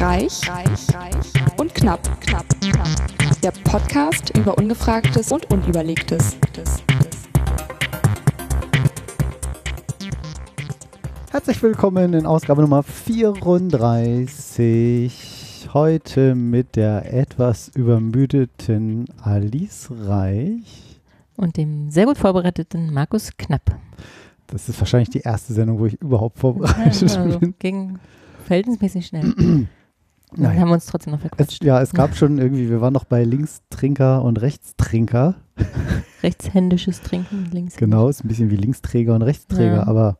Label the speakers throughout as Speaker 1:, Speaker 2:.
Speaker 1: Reich, reich, reich und knapp, knapp, knapp. Der Podcast über Ungefragtes und Unüberlegtes.
Speaker 2: Herzlich willkommen in Ausgabe Nummer 34. Heute mit der etwas übermüdeten Alice Reich.
Speaker 3: Und dem sehr gut vorbereiteten Markus Knapp.
Speaker 2: Das ist wahrscheinlich die erste Sendung, wo ich überhaupt vorbereitet
Speaker 3: also
Speaker 2: bin.
Speaker 3: Ging verhältnismäßig schnell. Dann
Speaker 2: Nein.
Speaker 3: haben wir uns trotzdem noch
Speaker 2: Es,
Speaker 3: verquatscht.
Speaker 2: ja, es gab schon irgendwie, wir waren noch bei Linkstrinker und Rechtstrinker.
Speaker 3: Rechtshändisches Trinken, links.
Speaker 2: Genau, ist ein bisschen wie Linksträger und Rechtsträger,
Speaker 3: Ja.
Speaker 2: aber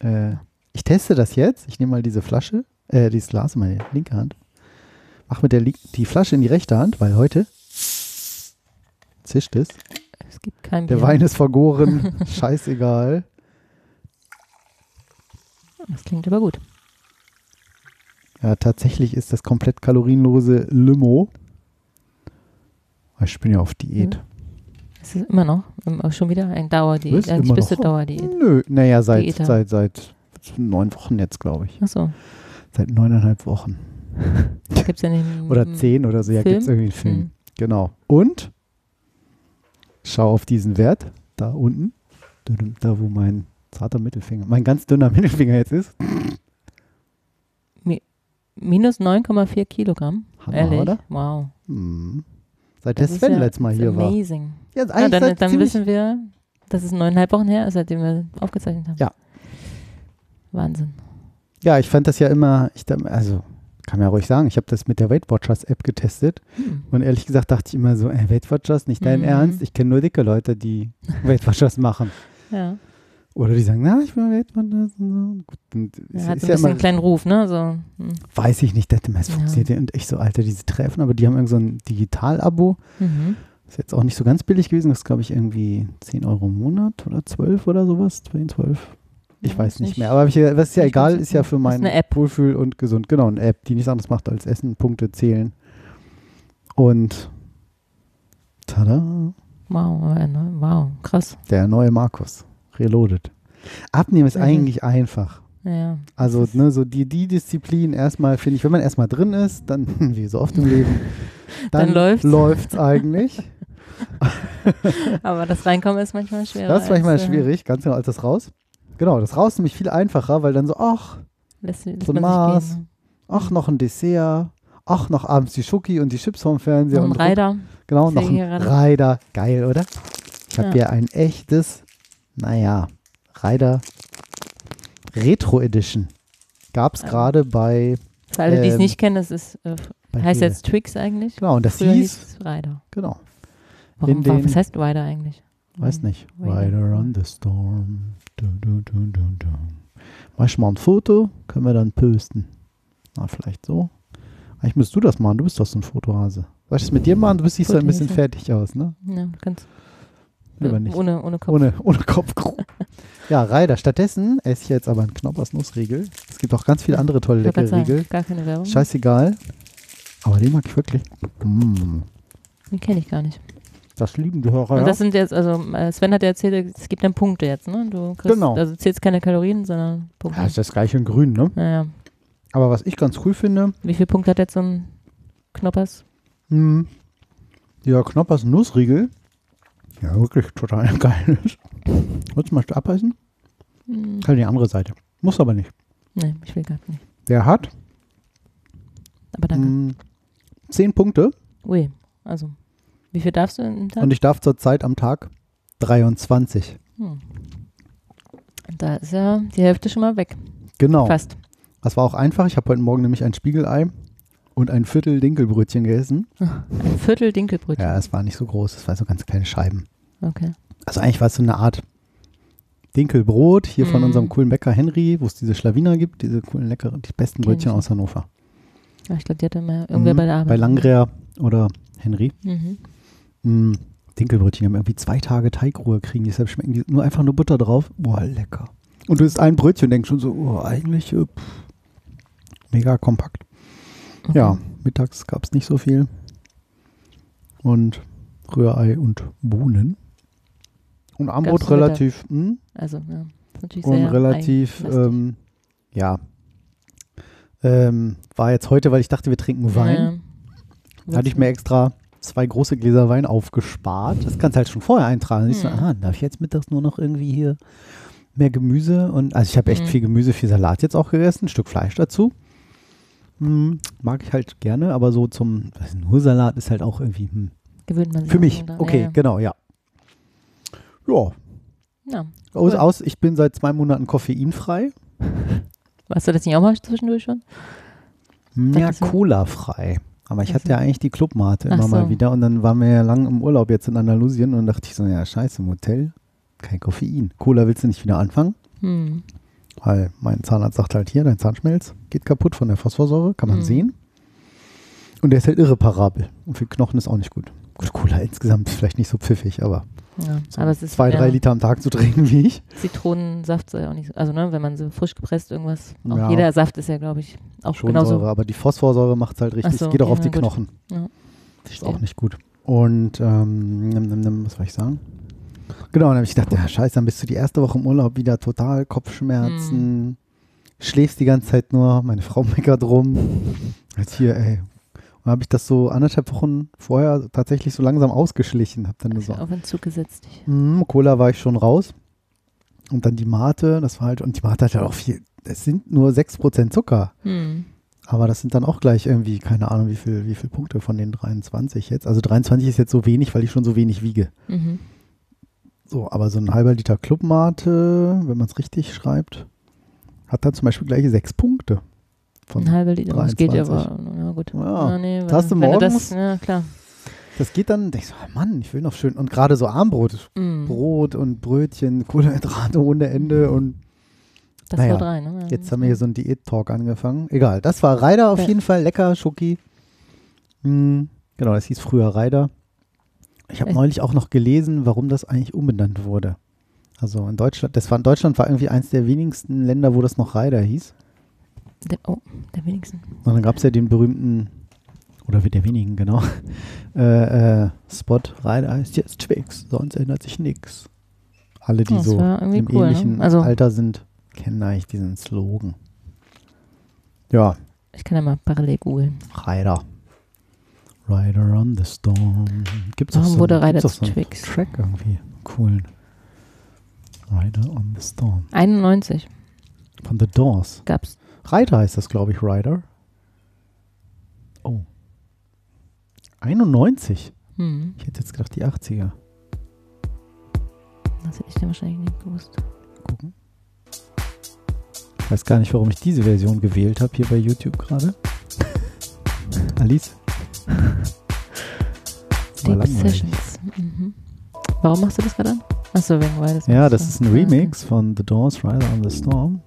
Speaker 2: äh, ich teste das jetzt. Ich nehme mal diese Flasche, äh, dieses Glas in meine linke Hand. Mach mit der Li die Flasche in die rechte Hand, weil heute zischt es.
Speaker 3: Es gibt kein
Speaker 2: Der
Speaker 3: Bier.
Speaker 2: Wein ist vergoren. Scheißegal.
Speaker 3: Das klingt aber gut.
Speaker 2: Ja, tatsächlich ist das komplett kalorienlose Limo. Ich bin ja auf Diät.
Speaker 3: Es ist immer noch, immer schon wieder ein Dauerdiät. Eigentlich bist du
Speaker 2: noch?
Speaker 3: Dauerdiät.
Speaker 2: Nö, naja, seit,
Speaker 3: Diäter.
Speaker 2: seit, seit neun Wochen jetzt, glaube ich.
Speaker 3: Achso,
Speaker 2: Seit neuneinhalb Wochen.
Speaker 3: da gibt es ja den
Speaker 2: Oder zehn oder so. Ja, gibt es irgendwie einen Film.
Speaker 3: Hm.
Speaker 2: Genau. Und schau auf diesen Wert da unten. Da, wo mein zarter Mittelfinger, mein ganz dünner Mittelfinger jetzt ist.
Speaker 3: Minus 9,4 Kilogramm.
Speaker 2: Hammer,
Speaker 3: Ehrlich?
Speaker 2: oder?
Speaker 3: Wow.
Speaker 2: Hm. Seit der
Speaker 3: Das ist
Speaker 2: Sven
Speaker 3: ja-
Speaker 2: letztes Mal hier war.
Speaker 3: amazing.
Speaker 2: Ja,
Speaker 3: Ja,
Speaker 2: eigentlich
Speaker 3: dann dann wissen wir, dass es neuneinhalb Wochen her ist, seitdem wir aufgezeichnet haben.
Speaker 2: Ja.
Speaker 3: Wahnsinn.
Speaker 2: Ja, ich fand das ja immer, ich, also kann man ja ruhig sagen, ich habe das mit der Weight Watchers App getestet
Speaker 3: Hm.
Speaker 2: und ehrlich gesagt dachte ich immer so, ey, Weight Watchers, nicht dein
Speaker 3: Mhm.
Speaker 2: Ernst, ich kenne nur dicke Leute, die Weight Watchers machen.
Speaker 3: Ja.
Speaker 2: Oder die sagen, na, ich will Weight Watchers und so. Gut, und es
Speaker 3: Er hat
Speaker 2: ist
Speaker 3: so ein
Speaker 2: ja
Speaker 3: bisschen
Speaker 2: immer,
Speaker 3: einen kleinen Ruf, ne? So, hm.
Speaker 2: weiß ich nicht, das es
Speaker 3: Ja.
Speaker 2: funktioniert ja. und ich so, Alter, diese Treffen, aber die haben irgend so ein Digital-Abo,
Speaker 3: Mhm.
Speaker 2: ist jetzt auch nicht so ganz billig gewesen, das ist glaube ich irgendwie 10 Euro im Monat oder 12 oder sowas, 10, 12. Ich
Speaker 3: Ja,
Speaker 2: weiß
Speaker 3: ist
Speaker 2: nicht
Speaker 3: nicht-
Speaker 2: mehr, aber ich, ja- was ist ja egal, ist ja für
Speaker 3: Ist
Speaker 2: mein. Wohlfühl und gesund. Genau, eine App, die nichts anderes macht als Essen, Punkte zählen. Und tada,
Speaker 3: Wow, äh, ne? wow, krass.
Speaker 2: der neue Markus, reloaded. Abnehmen ist
Speaker 3: Mhm.
Speaker 2: eigentlich einfach.
Speaker 3: Ja.
Speaker 2: Also, ne, so die, die Disziplin erstmal, finde ich, wenn man erstmal drin ist, dann, wie so oft im Leben, dann,
Speaker 3: Dann läuft's.
Speaker 2: läuft's eigentlich.
Speaker 3: Aber das Reinkommen ist manchmal schwerer.
Speaker 2: Das ist manchmal
Speaker 3: als, äh,
Speaker 2: schwierig, ganz genau, als das Raus. Genau, das Raus ist nämlich viel einfacher, weil dann so, ach,
Speaker 3: Lässt, lässt
Speaker 2: So ein Maß.
Speaker 3: gehen.
Speaker 2: ach, noch ein Dessert, ach, noch abends die Schoki und die Chips vom Fernseher.
Speaker 3: Noch ein
Speaker 2: und
Speaker 3: Reiter.
Speaker 2: Genau, noch ein. Rider. Geil, oder? Ich habe
Speaker 3: Ja.
Speaker 2: hier ein echtes, naja, Rider Retro Edition. Gab es
Speaker 3: Ähm,
Speaker 2: gerade bei,
Speaker 3: Für alle, die es
Speaker 2: Ähm,
Speaker 3: nicht kennen, das ist, äh, heißt
Speaker 2: Rewe.
Speaker 3: jetzt Twix eigentlich.
Speaker 2: Genau, und das
Speaker 3: Früher
Speaker 2: hieß,
Speaker 3: es Rider.
Speaker 2: genau,
Speaker 3: Warum,
Speaker 2: den-
Speaker 3: was heißt Rider eigentlich?
Speaker 2: weiß nicht.
Speaker 3: Rider.
Speaker 2: On the Storm. Du, du, du, du, du. Mach ich mal ein Foto, können wir dann posten. Na, vielleicht so. Eigentlich müsst du das machen, du bist doch so ein Fotohase. Soll ich das mit dir machen? Du siehst so ein bisschen fertig aus, ne?
Speaker 3: Ja, du kannst.
Speaker 2: Lieber
Speaker 3: äh,
Speaker 2: nicht.
Speaker 3: Ohne, ohne Kopf.
Speaker 2: Ohne, ohne Kopf. ja, Rider. Stattdessen esse ich jetzt aber einen Knoppers Nussriegel. Es gibt auch ganz viele andere tolle leckere
Speaker 3: sagen,
Speaker 2: Riegel.
Speaker 3: Gar keine Werbung.
Speaker 2: Scheißegal. Aber den mag ich wirklich. Mm.
Speaker 3: Den kenne ich gar nicht.
Speaker 2: Das lieben die Hörer.
Speaker 3: Und
Speaker 2: Ja.
Speaker 3: das sind jetzt, also äh, Sven hat ja erzählt, es gibt dann Punkte jetzt, ne? Du kriegst,
Speaker 2: Genau.
Speaker 3: Also zählst keine Kalorien, sondern Punkte.
Speaker 2: ja, ist das gleiche in grün, ne?
Speaker 3: naja.
Speaker 2: Aber was ich ganz cool finde,
Speaker 3: Wie viele Punkte hat jetzt so ein Knoppers?
Speaker 2: mh, dieser Knoppers Nussriegel, ja wirklich total geil ist. Willst du mal abbeißen?
Speaker 3: Hm,
Speaker 2: Kann die andere Seite. Muss aber nicht.
Speaker 3: nee, ich will gar nicht.
Speaker 2: Der hat
Speaker 3: Aber danke.
Speaker 2: mh, 10 Punkte
Speaker 3: Ui, also, wie viel darfst du im Tag?
Speaker 2: und ich darf zurzeit am Tag 23.
Speaker 3: Hm. Da ist ja die Hälfte schon mal weg.
Speaker 2: Genau.
Speaker 3: Fast.
Speaker 2: Das war auch einfach. Ich habe heute Morgen nämlich ein Spiegelei und ein Viertel Dinkelbrötchen gegessen.
Speaker 3: Ein Viertel Dinkelbrötchen.
Speaker 2: Ja, es war nicht so groß. Es waren so ganz kleine Scheiben.
Speaker 3: Okay.
Speaker 2: Also eigentlich war es so eine Art Dinkelbrot hier von
Speaker 3: Mm.
Speaker 2: unserem coolen Bäcker Henry, wo es diese Schlawiner gibt, diese coolen leckeren, die besten
Speaker 3: Kenn
Speaker 2: Brötchen aus Hannover.
Speaker 3: Ja, ich glaube, die hatte mal irgendwer
Speaker 2: Mhm,
Speaker 3: bei der Arbeit.
Speaker 2: Bei Langrea oder Henry.
Speaker 3: Mhm.
Speaker 2: Mm, Dinkelbrötchen, haben irgendwie zwei Tage Teigruhe kriegen, deshalb schmecken die nur einfach nur Butter drauf. Boah, lecker. Und du isst ein Brötchen und denkst schon so, oh, eigentlich äh, pff, mega kompakt.
Speaker 3: Okay.
Speaker 2: Ja, mittags gab es nicht so viel. Und Rührei und Bohnen. Und Armbrot relativ, hm,
Speaker 3: Also, ja. Ist natürlich
Speaker 2: und
Speaker 3: sehr
Speaker 2: relativ, ähm, ja, Ähm, war jetzt heute, weil ich dachte, wir trinken Wein.
Speaker 3: Ja.
Speaker 2: Hatte ich mir extra zwei große Gläser Wein aufgespart. Das kannst du halt schon vorher eintragen. Dann siehst du,
Speaker 3: Hm.
Speaker 2: ah, darf ich jetzt mittags nur noch irgendwie hier mehr Gemüse und also ich habe echt
Speaker 3: Hm.
Speaker 2: viel Gemüse, viel Salat jetzt auch gegessen, ein Stück Fleisch dazu. Hm, mag ich halt gerne, aber so zum also nur Salat ist halt auch irgendwie hm.
Speaker 3: Gewöhnt man sich
Speaker 2: für mich.
Speaker 3: dran.
Speaker 2: Okay,
Speaker 3: Ja,
Speaker 2: genau, ja. Ja,
Speaker 3: ja.
Speaker 2: aus,
Speaker 3: Cool.
Speaker 2: aus, ich bin seit zwei Monaten koffeinfrei.
Speaker 3: Warst du das nicht auch mal zwischendurch schon?
Speaker 2: Ja,
Speaker 3: Dachtest du?
Speaker 2: Cola-frei. Aber ich hatte ja eigentlich die Clubmate immer mal
Speaker 3: so.
Speaker 2: wieder und dann waren wir ja lang im Urlaub jetzt in Andalusien und dachte ich so, ja scheiße, im Hotel, kein Koffein. Cola willst du nicht wieder anfangen,
Speaker 3: Hm.
Speaker 2: Weil mein Zahnarzt sagt halt hier, dein Zahnschmelz geht kaputt von der Phosphorsäure, kann man
Speaker 3: Mhm.
Speaker 2: sehen. Und der ist halt irreparabel und für Knochen ist auch nicht gut. Gut, Cola insgesamt ist vielleicht nicht so pfiffig, aber
Speaker 3: Ja.
Speaker 2: so
Speaker 3: Aber
Speaker 2: zwei, drei Liter am Tag zu trinken wie ich.
Speaker 3: Zitronensaft soll ja auch nicht so. Also, ne, wenn man so frisch gepresst irgendwas. Auch
Speaker 2: Ja.
Speaker 3: jeder Saft ist ja, glaube ich, auch
Speaker 2: Schon
Speaker 3: genauso.
Speaker 2: Säure, aber die Phosphorsäure macht es halt richtig,
Speaker 3: so,
Speaker 2: geht auch auf die
Speaker 3: gut.
Speaker 2: Knochen.
Speaker 3: Ja.
Speaker 2: Ist auch nicht gut. Und, ähm, was soll ich sagen? Genau, dann habe ich gedacht, ja, scheiße, dann bist du die erste Woche im Urlaub wieder total Kopfschmerzen, schläfst die ganze Zeit nur, meine Frau meckert rum. Jetzt hier, ey. Und habe ich das so anderthalb Wochen vorher tatsächlich so langsam ausgeschlichen. Hab dann nur so,
Speaker 3: Auf Entzug gesetzt. Ich.
Speaker 2: hm, Cola war ich schon raus. Und dann die Mate, das war halt, und die Mate hat ja auch viel, es sind nur 6% Zucker.
Speaker 3: Hm.
Speaker 2: Aber das sind dann auch gleich irgendwie, keine Ahnung, wie viel, wie viel Punkte von den 23 jetzt. Also 23 ist jetzt so wenig, weil ich schon so wenig wiege.
Speaker 3: Mhm.
Speaker 2: So, aber so ein halber Liter Clubmate, wenn man es richtig schreibt, hat dann zum Beispiel gleich sechs Punkte. Von,
Speaker 3: Ein halber Liter. Das geht ja
Speaker 2: 23.
Speaker 3: aber. Ja, gut.
Speaker 2: Ja.
Speaker 3: Ja, nee,
Speaker 2: Das hast du morgens-
Speaker 3: Das, ja, klar.
Speaker 2: das geht dann, denk ich so, ah, Mann, ich will noch schön. Und gerade so Armbrot,
Speaker 3: Mhm.
Speaker 2: Brot und Brötchen, Kohlenhydrate ohne Ende. Und
Speaker 3: Das
Speaker 2: naja,
Speaker 3: haut rein. Ne? Ja,
Speaker 2: jetzt haben wir hier so einen Diät-Talk angefangen. Egal, das war Reider auf
Speaker 3: Ja.
Speaker 2: jeden Fall. Lecker, Schoki. Hm, genau, das hieß früher Reider. Ich habe neulich auch noch gelesen, warum das eigentlich umbenannt wurde. Also in Deutschland, das war in Deutschland war irgendwie eins der wenigsten Länder, wo das noch Reider hieß.
Speaker 3: Der, oh, der wenigsten.
Speaker 2: Und dann gab es ja den berühmten, oder wie der wenigen, genau, äh, äh, Spot, Reider heißt jetzt Twix, sonst ändert sich nichts. Alle, die
Speaker 3: Das
Speaker 2: so im
Speaker 3: cool, ne?
Speaker 2: ähnlichen
Speaker 3: Also-
Speaker 2: Alter sind, kennen eigentlich diesen Slogan. Ja,
Speaker 3: Ich kann ja mal parallel googeln.
Speaker 2: Rider. Rider on the Storm. Gibt's
Speaker 3: Warum
Speaker 2: so,
Speaker 3: wurde Rider zu
Speaker 2: so
Speaker 3: Twix?
Speaker 2: Track irgendwie. Coolen. Rider on the Storm.
Speaker 3: 91
Speaker 2: Von The Doors.
Speaker 3: gab's.
Speaker 2: Rider heißt das, glaube ich, Rider. Oh. 91.
Speaker 3: Hm.
Speaker 2: Ich hätte jetzt gedacht, die 80er.
Speaker 3: Das hätte ich dir wahrscheinlich nicht gewusst.
Speaker 2: Gucken. Ich weiß gar nicht, warum ich diese Version gewählt habe, hier bei YouTube gerade. Alice.
Speaker 3: Deep. Sessions. Mhm. Warum machst du das gerade an? Achso, wegen Riders.
Speaker 2: Ja, das ist ein
Speaker 3: Ah, okay.
Speaker 2: Remix von The Doors, Rider on the Storm.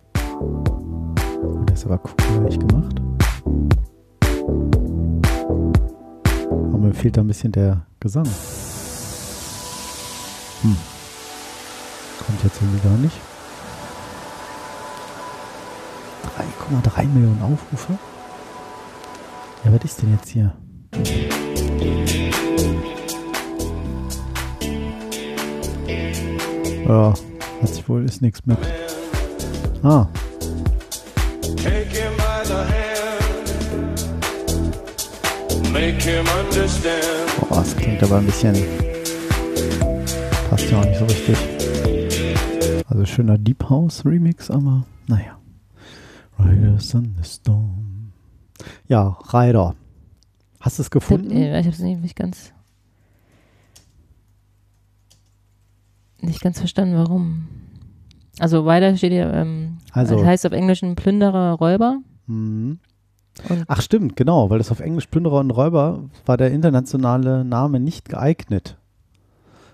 Speaker 2: Der ist aber cool gemacht. Aber mir fehlt da ein bisschen der Gesang. Hm. Kommt jetzt irgendwie gar nicht. 3,3 Millionen Aufrufe? Ja, was ist denn jetzt hier? Ja, hat sich wohl, ist nichts mit. Ah,
Speaker 4: Take him by the hand. Make him understand.
Speaker 2: boah, das klingt aber ein bisschen. Passt ja auch nicht so richtig. Also schöner Deep House Remix, aber naja. Riders on the Storm. Ja, Rider. Hast du es gefunden?
Speaker 3: äh, ich hab's nicht, nicht ganz. Nicht ganz verstanden, warum. Also weiter steht hier, ähm,
Speaker 2: Also-
Speaker 3: das heißt auf Englisch ein Plünderer, Räuber.
Speaker 2: Mhm. Ach stimmt, genau, weil das auf Englisch Plünderer und Räuber war der internationale Name nicht geeignet.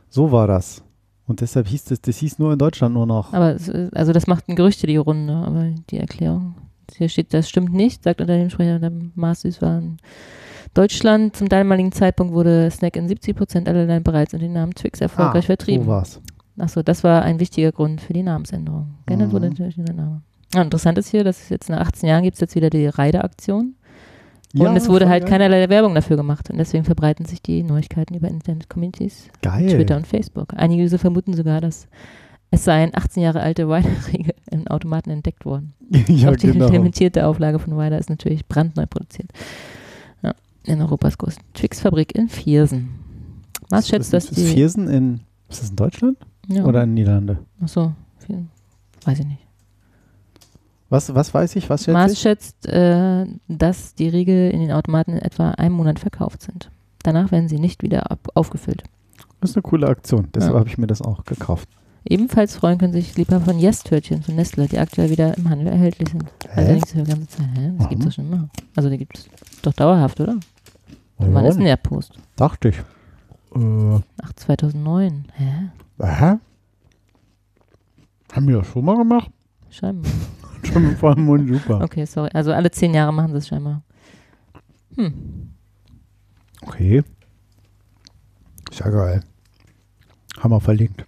Speaker 2: So war das. Und deshalb hieß das, das hieß nur in Deutschland nur noch.
Speaker 3: Aber es, also das machten Gerüchte die Runde, aber die Erklärung. Hier steht, das stimmt nicht, sagt Unternehmenssprecher der Maßsüß war in Deutschland. Zum damaligen Zeitpunkt wurde Snack in 70 Prozent aller Länder bereits unter dem Namen Twix erfolgreich
Speaker 2: ah,
Speaker 3: vertrieben.
Speaker 2: So war's.
Speaker 3: Achso, das war ein wichtiger Grund für die Namensänderung. Geändert
Speaker 2: Mhm.
Speaker 3: wurde natürlich der Name. Ja, interessant ist hier, dass es jetzt nach 18 Jahren gibt es jetzt wieder die Reide-Aktion. Und
Speaker 2: Ja,
Speaker 3: es wurde halt
Speaker 2: geil.
Speaker 3: keinerlei Werbung dafür gemacht. Und deswegen verbreiten sich die Neuigkeiten über Internet-Communities. Twitter und Facebook. Einige User vermuten sogar, dass es seien 18 Jahre alte Weinregel im Automaten entdeckt worden.
Speaker 2: ja,
Speaker 3: Auch die
Speaker 2: genau.
Speaker 3: limitierte Auflage von Ryder ist natürlich brandneu produziert. In Europas größten Twix-Fabrik in Viersen. Mars schätzt, dass
Speaker 2: ist, ist Viersen in, ist das in Deutschland
Speaker 3: ja,
Speaker 2: oder in Niederlande?
Speaker 3: Ach so, weiß ich nicht.
Speaker 2: Was, was weiß ich, was schätze
Speaker 3: Mars
Speaker 2: ich?
Speaker 3: schätzt, äh, dass die Riegel in den Automaten in etwa einem Monat verkauft sind. Danach werden sie nicht wieder aufgefüllt.
Speaker 2: Das ist eine coole Aktion, deshalb
Speaker 3: Ja.
Speaker 2: habe ich mir das auch gekauft.
Speaker 3: Ebenfalls freuen können sich Liebhaber von Yes-Törtchen von Nestle, die aktuell wieder im Handel erhältlich sind. Allerdings für die ganze Zeit. Hä? Das gibt's
Speaker 2: Warum?
Speaker 3: doch schon immer. Also die gibt es doch dauerhaft, oder?
Speaker 2: Ja,
Speaker 3: Wann ist denn der Post?
Speaker 2: Dachte ich. Äh,
Speaker 3: Ach, 2009. Hä?
Speaker 2: hä? Haben wir das schon mal gemacht?
Speaker 3: Scheinbar.
Speaker 2: Schon mit vollem Mund, super.
Speaker 3: Okay, sorry. Also alle zehn Jahre machen sie es scheinbar. Hm.
Speaker 2: Okay. Ist ja geil. Haben wir verlinkt.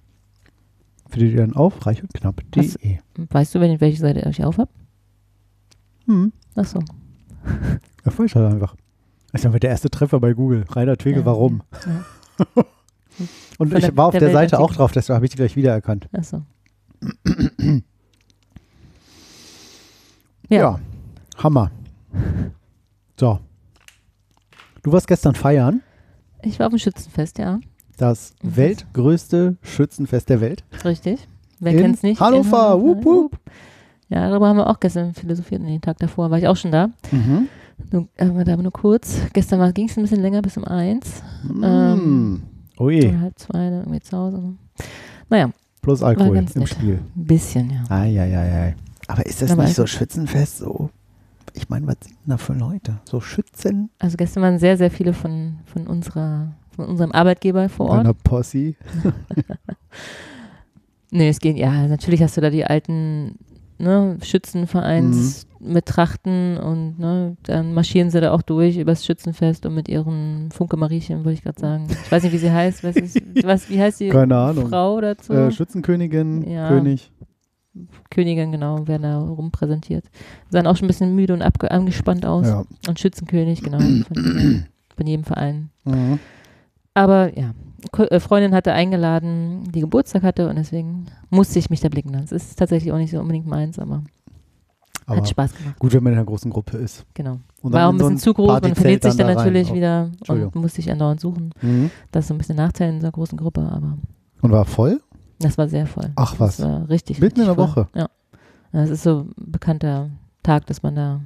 Speaker 2: Findet ihr dann auf reich und knapp.de.
Speaker 3: Weißt du, wenn, welche Seite ich auf habe?
Speaker 2: Hm.
Speaker 3: Ach so.
Speaker 2: Weiß ich halt einfach. Das ist ja der erste Treffer bei Google. Rainer Twigel,
Speaker 3: Ja,
Speaker 2: warum?
Speaker 3: ja.
Speaker 2: Und
Speaker 3: Von
Speaker 2: ich
Speaker 3: der-
Speaker 2: war auf
Speaker 3: der
Speaker 2: der, Seite auch drauf, deshalb habe ich die gleich wiedererkannt.
Speaker 3: Ach so.
Speaker 2: Ja.
Speaker 3: Ja.
Speaker 2: Hammer. So. Du warst gestern feiern.
Speaker 3: Ich war auf dem Schützenfest, ja.
Speaker 2: Das
Speaker 3: Mhm.
Speaker 2: weltgrößte Schützenfest der Welt.
Speaker 3: Richtig. Wer
Speaker 2: In
Speaker 3: kennt's nicht?
Speaker 2: Hannover.
Speaker 3: In
Speaker 2: Wup, wup.
Speaker 3: Ja, darüber haben wir auch gestern philosophiert. Den Tag davor war ich auch schon da.
Speaker 2: Mhm.
Speaker 3: Nur, aber da nur kurz. Gestern ging es ein bisschen länger, bis um eins. Ähm,
Speaker 2: Mm. Oh je.
Speaker 3: Oder halb zwei, dann irgendwie zu Hause. Naja,
Speaker 2: Plus Alkohol im
Speaker 3: nett.
Speaker 2: Spiel.
Speaker 3: ein bisschen, ja.
Speaker 2: Eieiei. Aber ist das
Speaker 3: Aber
Speaker 2: nicht so Schützenfest so? Ich meine, was sind denn da für Leute? So Schützen?
Speaker 3: Also gestern waren sehr, sehr viele von, von unserer, von unserem Arbeitgeber vor Ort.
Speaker 2: Einer Posse?
Speaker 3: Nee, es geht, ja, natürlich hast du da die alten ne, Schützenvereins
Speaker 2: Mhm.
Speaker 3: mit Trachten und ne, dann marschieren sie da auch durch übers Schützenfest und mit ihren Funke Mariechen, wollte ich gerade sagen. Ich weiß nicht, wie sie heißt. Was ist, was, wie heißt die
Speaker 2: Keine Ahnung.
Speaker 3: Frau dazu?
Speaker 2: Äh, Schützenkönigin,
Speaker 3: Ja.
Speaker 2: König.
Speaker 3: Königin, genau, werden da rumpräsentiert. Sahen auch schon ein bisschen müde und angespannt aus.
Speaker 2: Ja.
Speaker 3: Und Schützenkönig, genau, von, jedem- von jedem Verein.
Speaker 2: Mhm.
Speaker 3: Aber ja, äh, Freundin hatte eingeladen, die Geburtstag hatte und deswegen musste ich mich da blicken lassen. Es ist tatsächlich auch nicht so unbedingt meins, aber,
Speaker 2: Aber
Speaker 3: hat Spaß gemacht.
Speaker 2: gut, wenn man in einer großen Gruppe ist.
Speaker 3: Genau.
Speaker 2: Und
Speaker 3: War auch ein
Speaker 2: in so
Speaker 3: bisschen zu groß, man verliert sich dann
Speaker 2: da rein.
Speaker 3: natürlich
Speaker 2: Oh.
Speaker 3: wieder und musste sich andauernd suchen.
Speaker 2: Mhm.
Speaker 3: Das ist so ein bisschen Nachteil in so einer großen Gruppe, aber
Speaker 2: Und war voll?
Speaker 3: das war sehr voll.
Speaker 2: Ach was.
Speaker 3: Das war richtig.
Speaker 2: Mitten in
Speaker 3: richtig
Speaker 2: der
Speaker 3: voll.
Speaker 2: Woche?
Speaker 3: Ja. Das ist so ein bekannter Tag, dass man da.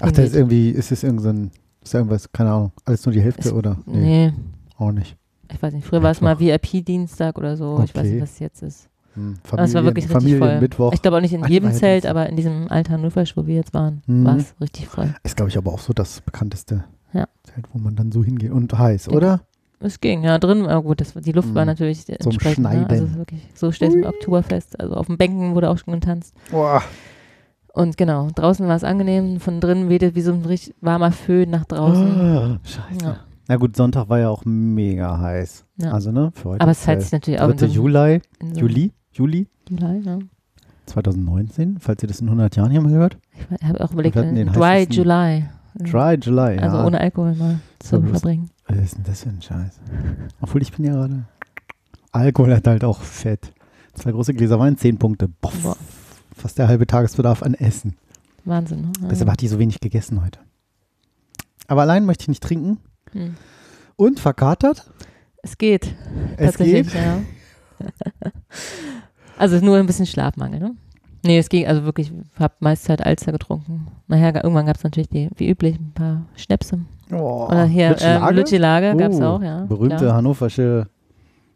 Speaker 2: Ach, da ist irgendwie, ist es irgendein, ist irgendwas, keine Ahnung, alles nur die Hälfte
Speaker 3: Es-
Speaker 2: oder?
Speaker 3: Nee,
Speaker 2: auch nicht.
Speaker 3: ich weiß nicht. Früher war es mal VIP-Dienstag oder so. Ich weiß
Speaker 2: Okay.
Speaker 3: nicht, was es jetzt ist.
Speaker 2: Hm.
Speaker 3: Aber es war wirklich richtig voll.
Speaker 2: Familienmittwoch.
Speaker 3: Ich glaube auch nicht in jedem Zelt, aber in diesem alten Hannoversch, wo wir jetzt waren,
Speaker 2: Mhm.
Speaker 3: war es richtig voll.
Speaker 2: Ist, glaube ich, aber auch so das bekannteste
Speaker 3: Ja.
Speaker 2: Zelt, wo man dann so hingeht. Und heiß,
Speaker 3: Genau.
Speaker 2: oder?
Speaker 3: Es ging, ja, drin, aber gut, das, die Luft war
Speaker 2: Mhm.
Speaker 3: natürlich
Speaker 2: Zum
Speaker 3: entsprechend. Ne?
Speaker 2: Schneiden.
Speaker 3: Also es ist wirklich, so steht es im Oktoberfest. Also auf den Bänken wurde auch schon getanzt.
Speaker 2: Boah.
Speaker 3: Und genau, draußen war es angenehm, von drinnen wehte wie so ein richtig warmer Föhn nach draußen.
Speaker 2: Ah, scheiße.
Speaker 3: Ja.
Speaker 2: Na gut, Sonntag war ja auch mega heiß.
Speaker 3: Ja.
Speaker 2: Also, ne, für heute.
Speaker 3: aber es
Speaker 2: der
Speaker 3: sich natürlich auch in
Speaker 2: 3.
Speaker 3: so,
Speaker 2: Juli,
Speaker 3: so
Speaker 2: Juli, Juli
Speaker 3: Juli, ja.
Speaker 2: 2019, falls ihr das in 100 Jahren hier mal hört.
Speaker 3: Ich habe auch überlegt,
Speaker 2: den
Speaker 3: Dry July.
Speaker 2: Dry July,
Speaker 3: Also
Speaker 2: ja.
Speaker 3: ohne Alkohol mal zu
Speaker 2: bloß-
Speaker 3: verbringen.
Speaker 2: Was ist denn das für ein Scheiß? Obwohl ich bin ja gerade. Alkohol hat halt auch Fett. Zwei große Gläser Wein, 10 Punkte. Boah,
Speaker 3: Boah.
Speaker 2: fast der halbe Tagesbedarf an Essen.
Speaker 3: Wahnsinn, ne? Also,
Speaker 2: Deshalb hat die so wenig gegessen heute. Aber allein möchte ich nicht trinken.
Speaker 3: Hm.
Speaker 2: Und verkatert?
Speaker 3: Es geht.
Speaker 2: Es geht.
Speaker 3: ja. also nur ein bisschen Schlafmangel, ne? Nee, es ging, also wirklich, ich habe meist Zeit Alster getrunken. Nachher, irgendwann gab es natürlich die, wie üblich, ein paar Schnäpse.
Speaker 2: Oh,
Speaker 3: Oder hier,
Speaker 2: Lütschel
Speaker 3: ähm, gab es
Speaker 2: Oh,
Speaker 3: auch, ja.
Speaker 2: Berühmte
Speaker 3: klar.
Speaker 2: hannoversche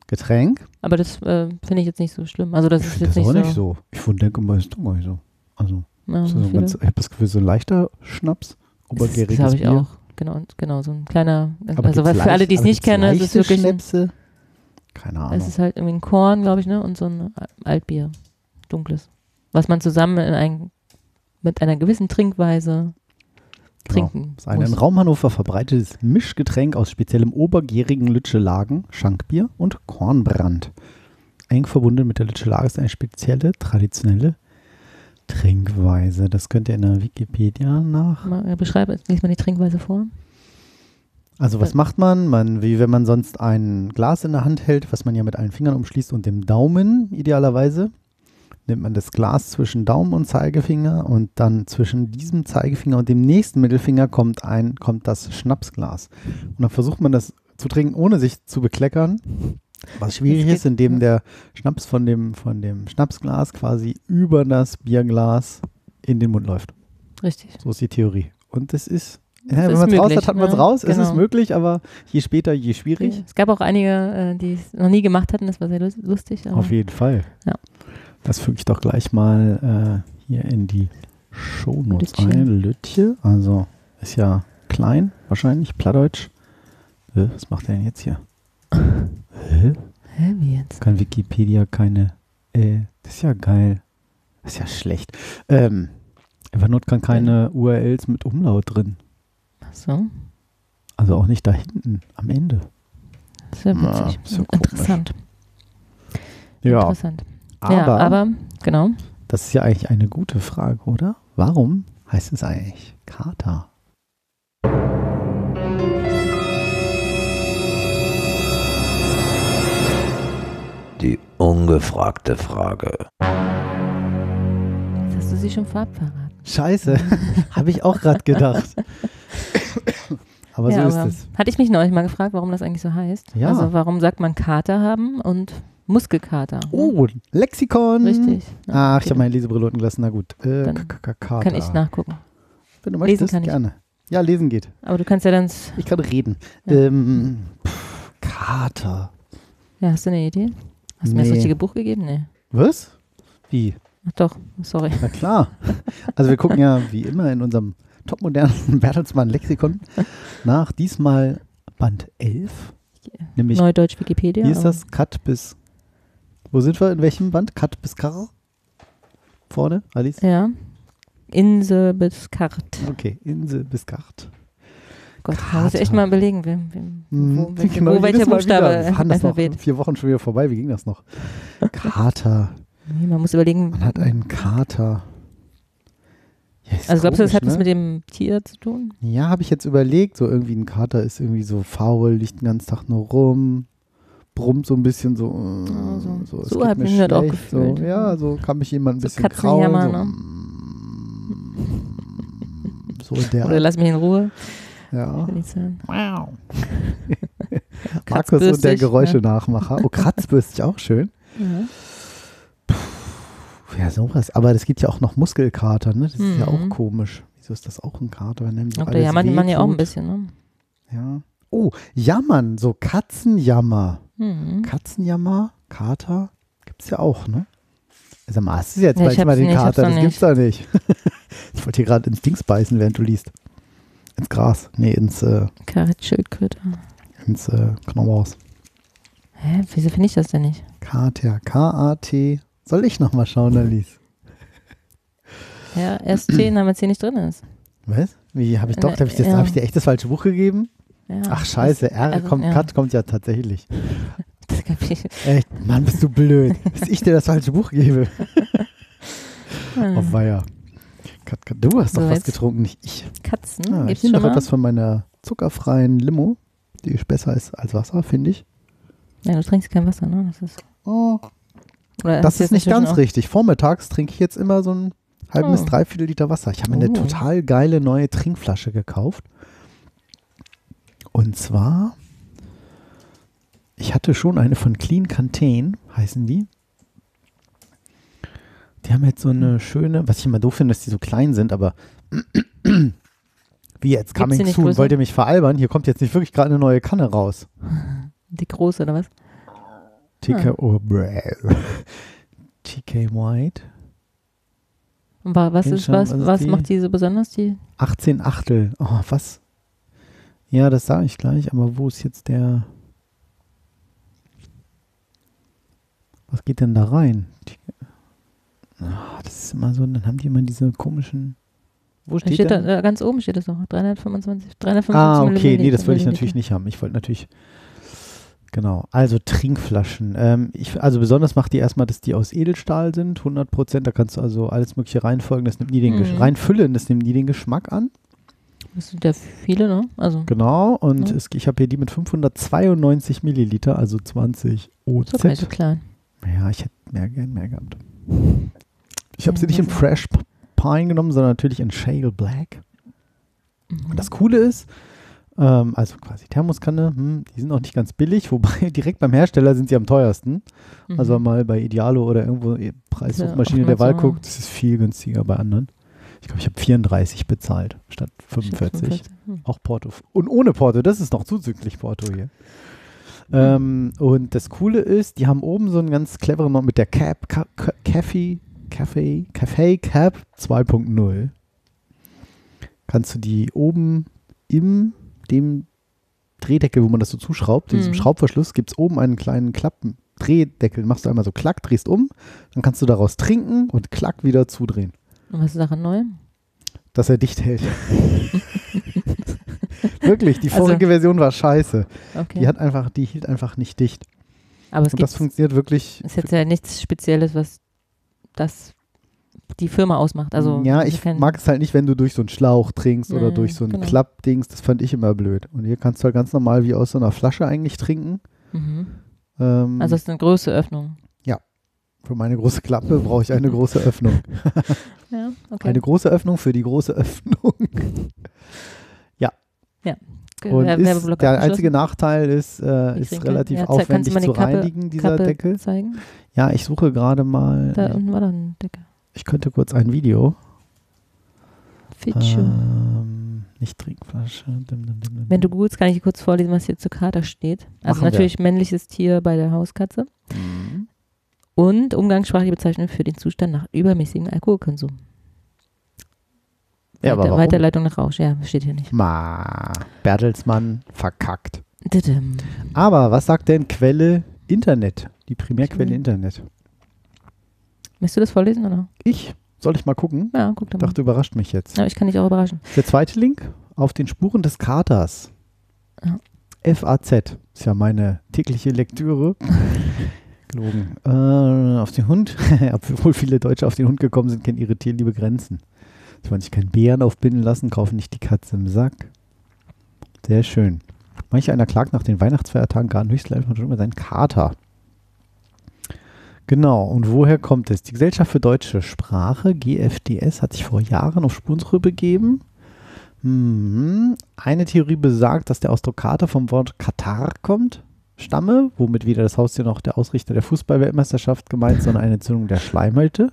Speaker 2: Getränk.
Speaker 3: Aber das äh, finde ich jetzt nicht so schlimm. Also das
Speaker 2: ich
Speaker 3: ist jetzt
Speaker 2: das
Speaker 3: nicht,
Speaker 2: auch
Speaker 3: so.
Speaker 2: nicht so. Ich denke mal, ist doch gar nicht so. Also,
Speaker 3: Ja,
Speaker 2: so ganz, ich habe das Gefühl, so ein leichter Schnaps.
Speaker 3: das
Speaker 2: Obergäriges
Speaker 3: glaube ich
Speaker 2: Bier.
Speaker 3: auch. Genau, genau, so ein kleiner,
Speaker 2: Aber
Speaker 3: also
Speaker 2: gibt's
Speaker 3: für alle, die es nicht kennen, es ist wirklich, ein,
Speaker 2: Schnäpse? Keine Ahnung.
Speaker 3: es ist halt irgendwie ein Korn, glaube ich, ne, und so ein Altbier, dunkles, was man zusammen in ein, mit einer gewissen Trinkweise trinken
Speaker 2: Genau. Das ist ein in. Raum Hannover verbreitetes Mischgetränk aus speziellem obergärigen Lütschelagen, Schankbier und Kornbrand. Eng verbunden mit der Lütschelage ist eine spezielle, traditionelle Trinkweise. Das könnt ihr in der Wikipedia nach.
Speaker 3: Äh, Beschreibe, lies mal die Trinkweise vor.
Speaker 2: Also was macht man? Man, wie wenn man sonst ein Glas in der Hand hält, was man ja mit allen Fingern umschließt und dem Daumen idealerweise, nimmt man das Glas zwischen Daumen und Zeigefinger und dann zwischen diesem Zeigefinger und dem nächsten Mittelfinger kommt ein, kommt das Schnapsglas. Und dann versucht man das zu trinken, ohne sich zu bekleckern. Was schwierig ist, indem der Schnaps von dem, von dem Schnapsglas quasi über das Bierglas in den Mund läuft.
Speaker 3: Richtig.
Speaker 2: So ist die Theorie. Und das ist,
Speaker 3: Das
Speaker 2: ja, wenn man es raus hat, hat man es
Speaker 3: ne?
Speaker 2: raus. Es ist
Speaker 3: Genau.
Speaker 2: möglich, aber je später, je schwierig.
Speaker 3: Es gab auch einige, äh, die es noch nie gemacht hatten, das war sehr lus- lustig.
Speaker 2: Auf jeden Fall.
Speaker 3: Ja.
Speaker 2: Das füge ich doch gleich mal äh, hier in die Shownotes ein. Lütje, also ist ja klein, wahrscheinlich, Plattdeutsch. Äh, was macht er denn jetzt hier? Hä?
Speaker 3: Hä, wie jetzt?
Speaker 2: Kann Wikipedia keine. Äh, das ist ja geil. Das ist ja schlecht. Ähm, Evernote kann keine URLs mit Umlaut drin.
Speaker 3: Ach so,
Speaker 2: Also auch nicht da hinten, am Ende.
Speaker 3: sehr
Speaker 2: Na,
Speaker 3: witzig.
Speaker 2: ist ja.
Speaker 3: Interessant.
Speaker 2: Ja,
Speaker 3: Interessant.
Speaker 2: aber,
Speaker 3: ja, aber, genau.
Speaker 2: das ist ja eigentlich eine gute Frage, oder? Warum heißt es eigentlich Kater?
Speaker 5: Ungefragte Frage.
Speaker 3: Jetzt hast du sie schon vorab verraten.
Speaker 2: Scheiße, habe ich auch gerade gedacht. aber so
Speaker 3: ja,
Speaker 2: ist
Speaker 3: aber
Speaker 2: es.
Speaker 3: hatte ich mich neulich mal gefragt, warum das eigentlich so heißt.
Speaker 2: Ja.
Speaker 3: Also warum sagt man Kater haben und Muskelkater? ne?
Speaker 2: Oh, Lexikon.
Speaker 3: Richtig. Ja,
Speaker 2: Ach, ich
Speaker 3: okay.
Speaker 2: habe meine Lesebrille unten gelassen. Na gut. Äh,
Speaker 3: Dann
Speaker 2: Kater.
Speaker 3: Kann ich nachgucken.
Speaker 2: Wenn du
Speaker 3: Lesen
Speaker 2: möchtest,
Speaker 3: kann ich.
Speaker 2: gerne. Ja, lesen geht.
Speaker 3: Aber du kannst ja dann,
Speaker 2: Ich kann reden.
Speaker 3: Ja.
Speaker 2: Ähm, pff, Kater.
Speaker 3: ja, hast du eine Idee? Hast du mir das
Speaker 2: Nee.
Speaker 3: richtige Buch gegeben? Nee.
Speaker 2: Was? Wie?
Speaker 3: Ach doch, sorry.
Speaker 2: Na klar. Also wir gucken ja wie immer in unserem topmodernen Bertelsmann Lexikon nach. Diesmal Band 11. Nämlich,
Speaker 3: Neudeutsch Wikipedia.
Speaker 2: wie ist
Speaker 3: aber-
Speaker 2: das? Cut bis. Wo sind wir? In welchem Band? Cut bis Karl? Vorne, Alice?
Speaker 3: Ja. Inse bis Kart.
Speaker 2: Okay, Insel bis Kart.
Speaker 3: Gott, man muss echt
Speaker 2: Kater.
Speaker 3: mal überlegen, wem, wem,
Speaker 2: Mhm,
Speaker 3: wo, welche,
Speaker 2: genau,
Speaker 3: wo welcher Buchstabe
Speaker 2: das noch vier Wochen schon wieder vorbei. Wie ging das noch? Kater.
Speaker 3: Nee, man muss überlegen.
Speaker 2: Man hat einen Kater. Ja,
Speaker 3: Also glaubst du, das hat
Speaker 2: komisch,
Speaker 3: was
Speaker 2: ne?
Speaker 3: mit dem Tier zu tun?
Speaker 2: Ja, habe ich jetzt überlegt. So irgendwie ein Kater ist irgendwie so faul, liegt den ganzen Tag nur rum, brummt so ein bisschen so.
Speaker 3: Ja, so-
Speaker 2: so, es
Speaker 3: so
Speaker 2: geht
Speaker 3: hat
Speaker 2: mir
Speaker 3: auch
Speaker 2: schlecht, so,
Speaker 3: gefühlt.
Speaker 2: Ja, so kann mich jemand ein
Speaker 3: So
Speaker 2: bisschen kraulen. So,
Speaker 3: ne?
Speaker 2: mm, so in der
Speaker 3: Oder lass mich in Ruhe.
Speaker 2: Ja.
Speaker 3: Ich sagen.
Speaker 2: Markus und der Geräuschenachmacher. Oh, kratzbürstig auch schön.
Speaker 3: Ja.
Speaker 2: Ja, sowas. Aber es gibt ja auch noch Muskelkater, ne? Das ist ja auch
Speaker 3: Mhm.
Speaker 2: komisch. Wieso ist das auch ein Kater? Wenn einem so
Speaker 3: Und der
Speaker 2: alles
Speaker 3: jammert man ja auch ein bisschen, ne?
Speaker 2: Ja. Oh, Jammern, so Katzenjammer.
Speaker 3: Mhm.
Speaker 2: Katzenjammer, Kater, gibt's ja auch, ne? Sag mal, hast du jetzt
Speaker 3: Ja,
Speaker 2: bald
Speaker 3: ich
Speaker 2: mal
Speaker 3: hab's
Speaker 2: den
Speaker 3: nicht,
Speaker 2: Kater? Das gibt's da nicht. ich wollte hier gerade ins Dings beißen, während du liest. Ins Gras. Nee, ins, äh,
Speaker 3: Karitschildkröte.
Speaker 2: ins äh, Knoblauch.
Speaker 3: Hä? Wieso finde ich das denn nicht?
Speaker 2: Kater, K-A-T. Soll ich nochmal schauen, Alice?
Speaker 3: Ja, erst 10, damit es hier nicht drin ist.
Speaker 2: Was? Wie, habe ich doch,
Speaker 3: Äh,
Speaker 2: habe ich, das-
Speaker 3: ja.
Speaker 2: hab ich dir echt das falsche Buch gegeben?
Speaker 3: Ja,
Speaker 2: Ach scheiße, R
Speaker 3: also,
Speaker 2: kommt,
Speaker 3: ja.
Speaker 2: Cut kommt ja tatsächlich.
Speaker 3: Das kann ich.
Speaker 2: Echt, Mann, bist du blöd, dass ich dir das falsche Buch gebe. Auf Weiher. Cut, Cut. Du hast doch
Speaker 3: So,
Speaker 2: was
Speaker 3: jetzt-
Speaker 2: getrunken, nicht ich.
Speaker 3: Katzen,
Speaker 2: Ah, ich
Speaker 3: gibt's schon
Speaker 2: noch
Speaker 3: mal?
Speaker 2: etwas von meiner zuckerfreien Limo, die besser ist als Wasser, finde ich.
Speaker 3: Ja, du trinkst kein Wasser, ne? Das ist,
Speaker 2: Oh, das ist nicht ganz
Speaker 3: auch-
Speaker 2: richtig. Vormittags trinke ich jetzt immer so ein halben bis
Speaker 3: Oh.
Speaker 2: dreiviertel Liter Wasser. Ich habe mir eine
Speaker 3: Oh.
Speaker 2: total geile neue Trinkflasche gekauft. Und zwar, ich hatte schon eine von Clean Canteen, heißen die. Die haben jetzt so eine schöne, was ich immer doof finde, dass die so klein sind, aber wie jetzt
Speaker 3: Gibt's
Speaker 2: coming soon,
Speaker 3: größer?
Speaker 2: wollt ihr mich veralbern? Hier kommt jetzt nicht wirklich gerade eine neue Kanne raus.
Speaker 3: Die große, oder was?
Speaker 2: TK, oh, bräh. TK White.
Speaker 3: Und wa- was ist was?
Speaker 2: was
Speaker 3: Was
Speaker 2: die?
Speaker 3: macht die so besonders? Die
Speaker 2: 18 Achtel. Oh, was? Ja, das sage ich gleich, aber wo ist jetzt der. Was geht denn da rein? Die, Ah, das ist immer so, dann haben die immer diese komischen. Wo steht,
Speaker 3: steht da, äh, ganz oben steht das auch. 325, 355
Speaker 2: ah, okay, nee, das wollte ich natürlich nicht haben. Ich wollte natürlich. Genau, also Trinkflaschen. Ähm, ich, also besonders macht die erstmal, dass die aus Edelstahl sind, 100 Prozent. Da kannst du also alles Mögliche reinfolgen. Das nimmt nie den Gesch-
Speaker 3: Mhm.
Speaker 2: reinfüllen, das nimmt nie den Geschmack an.
Speaker 3: Das sind ja viele, ne? Also,
Speaker 2: Genau, und
Speaker 3: Ja.
Speaker 2: es, ich habe hier die mit 592 Milliliter, also 20
Speaker 3: ist doch gar nicht so
Speaker 2: OZ.
Speaker 3: klein.
Speaker 2: Ja, ich hätte mehr gern mehr gehabt. Ich habe sie nicht in Fresh Pine genommen, sondern natürlich in Shale Black. Und das Coole ist, ähm, also quasi Thermoskanne, hm, die sind auch nicht ganz billig, wobei direkt beim Hersteller sind sie am teuersten.
Speaker 3: Mhm.
Speaker 2: Also wenn man mal bei Idealo oder irgendwo eh, Preissuchmaschine
Speaker 3: Ja,
Speaker 2: der Wahl
Speaker 3: so.
Speaker 2: guckt, das ist viel günstiger bei anderen. Ich glaube, ich habe 34 bezahlt statt 45.
Speaker 3: Hm.
Speaker 2: Auch Porto. Und ohne Porto, das ist noch zuzüglich Porto hier. Ähm, und das Coole ist, die haben oben so einen ganz cleveren noch mit der Cap, Ca- Ca- Café, Café, Café Cap 2.0. Kannst du die oben im dem Drehdeckel, wo man das so zuschraubt, in diesem
Speaker 3: Mhm.
Speaker 2: Schraubverschluss, gibt es oben einen kleinen Klappen. Drehdeckel, machst du einmal so klack, drehst um, dann kannst du daraus trinken und klack wieder zudrehen,
Speaker 3: Und was ist daran neu?
Speaker 2: dass er dicht hält. Wirklich, die
Speaker 3: Also-
Speaker 2: vorige Version war scheiße.
Speaker 3: Okay.
Speaker 2: Die hat einfach, die hielt einfach nicht dicht.
Speaker 3: Aber es
Speaker 2: Und das funktioniert wirklich.
Speaker 3: ist jetzt ja nichts Spezielles, was das die Firma ausmacht. Also
Speaker 2: ja, ich mag es halt nicht, wenn du durch so einen Schlauch trinkst oder durch so ein
Speaker 3: genau.
Speaker 2: Klappdings. Das fand ich immer blöd. Und hier kannst du halt ganz normal wie aus so einer Flasche eigentlich trinken.
Speaker 3: Mhm.
Speaker 2: Ähm,
Speaker 3: Also es ist eine große Öffnung.
Speaker 2: für meine große Klappe brauche ich eine große Öffnung.
Speaker 3: Ja, okay.
Speaker 2: Eine große Öffnung für die große Öffnung.
Speaker 3: Ge-
Speaker 2: Und
Speaker 3: Wer-
Speaker 2: ist, der einzige Nachteil ist, äh, ist relativ
Speaker 3: Ja,
Speaker 2: aufwendig zu
Speaker 3: Kappe-
Speaker 2: reinigen, dieser
Speaker 3: Kappe
Speaker 2: Deckel.
Speaker 3: zeigen?
Speaker 2: Ja, ich suche gerade mal.
Speaker 3: Da unten war doch ein Deckel.
Speaker 2: Ich könnte kurz ein Video.
Speaker 3: Feature.
Speaker 2: Ähm, nicht Trinkflasche. Dim, dim, dim.
Speaker 3: Wenn du googelst, kann ich dir kurz vorlesen, was hier zur Kater steht. Also
Speaker 2: Machen wir.
Speaker 3: natürlich männliches Tier bei der Hauskatze.
Speaker 2: Mhm.
Speaker 3: Und umgangssprachliche Bezeichnung für den Zustand nach übermäßigem Alkoholkonsum.
Speaker 2: Ja, aber warum?
Speaker 3: Weiterleitung nach Rausch, ja, steht hier nicht.
Speaker 2: Ma, Bertelsmann verkackt.
Speaker 3: Didim.
Speaker 2: Aber was sagt denn Quelle Internet? Die Primärquelle. Internet.
Speaker 3: Möchtest du das vorlesen, oder?
Speaker 2: Ich? Soll ich mal gucken?
Speaker 3: Ja, guck doch mal.
Speaker 2: Dachte, überrascht mich jetzt.
Speaker 3: Ja, ich kann dich auch überraschen.
Speaker 2: Der zweite Link auf den Spuren des Katers.
Speaker 3: Ja.
Speaker 2: FAZ ist ja meine tägliche Lektüre. Gelogen. Äh, auf den Hund, obwohl viele Deutsche auf den Hund gekommen sind, kennen ihre Tierliebe Grenzen. Sie wollen sich keinen Bären aufbinden lassen, kaufen nicht die Katze im Sack. Sehr schön. Manch einer klagt nach den Weihnachtsfeiertagen gar in Höchstleistung schon über seinen Kater. Genau, und woher kommt es? Die Gesellschaft für deutsche Sprache, GFDS, hat sich vor Jahren auf Spurensuche begeben. Mhm. Eine Theorie besagt, dass der Ausdruck Kater vom Wort Katar kommt, stamme, womit weder das Haustier noch der Ausrichter der Fußballweltmeisterschaft gemeint, sondern eine Entzündung der Schleimhäute.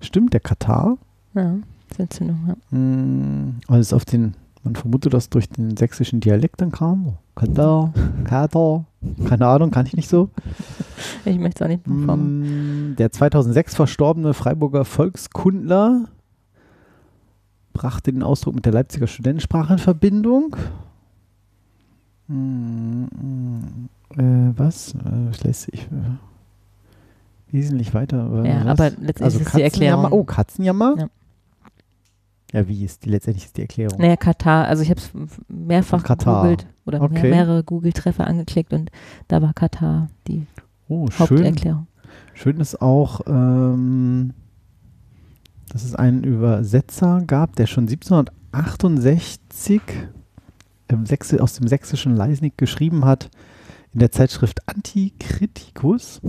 Speaker 2: Stimmt, der Katar.
Speaker 3: Ja, Entzündung, ja.
Speaker 2: Mhm. Also es ist auf den, man vermutet, dass durch den sächsischen Dialekt dann kam. Katar, Katar, keine Ahnung, kann ich nicht so.
Speaker 3: Ich möchte es auch nicht performen.
Speaker 2: Mm, Der 2006 verstorbene Freiburger Volkskundler brachte den Ausdruck mit der Leipziger Studentensprache in Verbindung. Mm, mm, äh, was? Äh, das lässt sich äh, wesentlich weiter. Äh,
Speaker 3: Ja,
Speaker 2: was?
Speaker 3: aber letztendlich
Speaker 2: also
Speaker 3: ist die Erklärung.
Speaker 2: Katzenjammer. Oh, Katzenjammer?
Speaker 3: Ja.
Speaker 2: Ja, wie ist die letztendlich ist die Erklärung?
Speaker 3: Naja, Katar, also ich habe es mehrfach
Speaker 2: Katar.
Speaker 3: gegoogelt oder
Speaker 2: Okay.
Speaker 3: mehrere Google-Treffer angeklickt und da war Katar die
Speaker 2: Oh, schön.
Speaker 3: Haupterklärung.
Speaker 2: Schön ist auch, ähm, dass es einen Übersetzer gab, der schon 1768 im Sächse, aus dem sächsischen Leisnig geschrieben hat, in der Zeitschrift Antikritikus.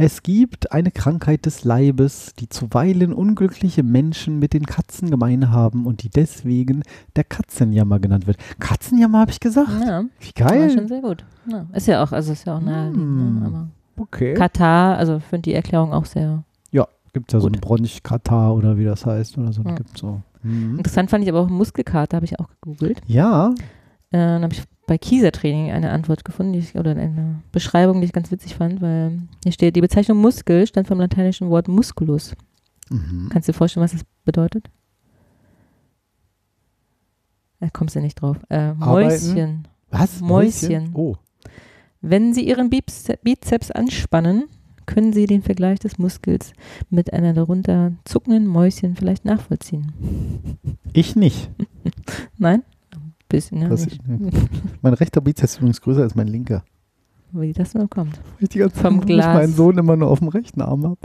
Speaker 2: Es gibt eine Krankheit des Leibes, die zuweilen unglückliche Menschen mit den Katzen gemein haben und die deswegen der Katzenjammer genannt wird. Katzenjammer habe ich gesagt?
Speaker 3: Ja,
Speaker 2: Wie geil.
Speaker 3: schon sehr gut. Ja, ist ja auch, also ist ja auch naheliegend.
Speaker 2: Hm.
Speaker 3: Ne? Aber
Speaker 2: Okay.
Speaker 3: Katar, also finde die Erklärung auch sehr
Speaker 2: Gibt ja so
Speaker 3: Gut.
Speaker 2: ein Bronchkatar oder wie das heißt oder so.
Speaker 3: Ja.
Speaker 2: Gibt so. Mhm.
Speaker 3: interessant. Fand ich aber auch Muskelkater, habe ich auch gegoogelt.
Speaker 2: Ja,
Speaker 3: Äh, dann habe ich bei Kieser-Training eine Antwort gefunden, die ich, oder eine Beschreibung, die ich ganz witzig fand, weil hier steht, die Bezeichnung Muskel stand vom lateinischen Wort musculus.
Speaker 2: mhm.
Speaker 3: Kannst du dir vorstellen, was das bedeutet? Da kommst du nicht drauf. Äh, Mäuschen.
Speaker 2: was?
Speaker 3: Mäuschen.
Speaker 2: Oh,
Speaker 3: Wenn Sie Ihren Bize- Bizeps anspannen, können Sie den Vergleich des Muskels mit einer darunter zuckenden Mäuschen vielleicht nachvollziehen.
Speaker 2: ich nicht.
Speaker 3: Nein? Bisschen, ja.
Speaker 2: Das,
Speaker 3: nicht.
Speaker 2: mein rechter Bizeps ist übrigens größer als mein linker.
Speaker 3: Wie das nur kommt.
Speaker 2: Ich die ganze
Speaker 3: Vom
Speaker 2: Zeit ich
Speaker 3: Glas.
Speaker 2: meinen Sohn immer nur auf dem rechten Arm habe.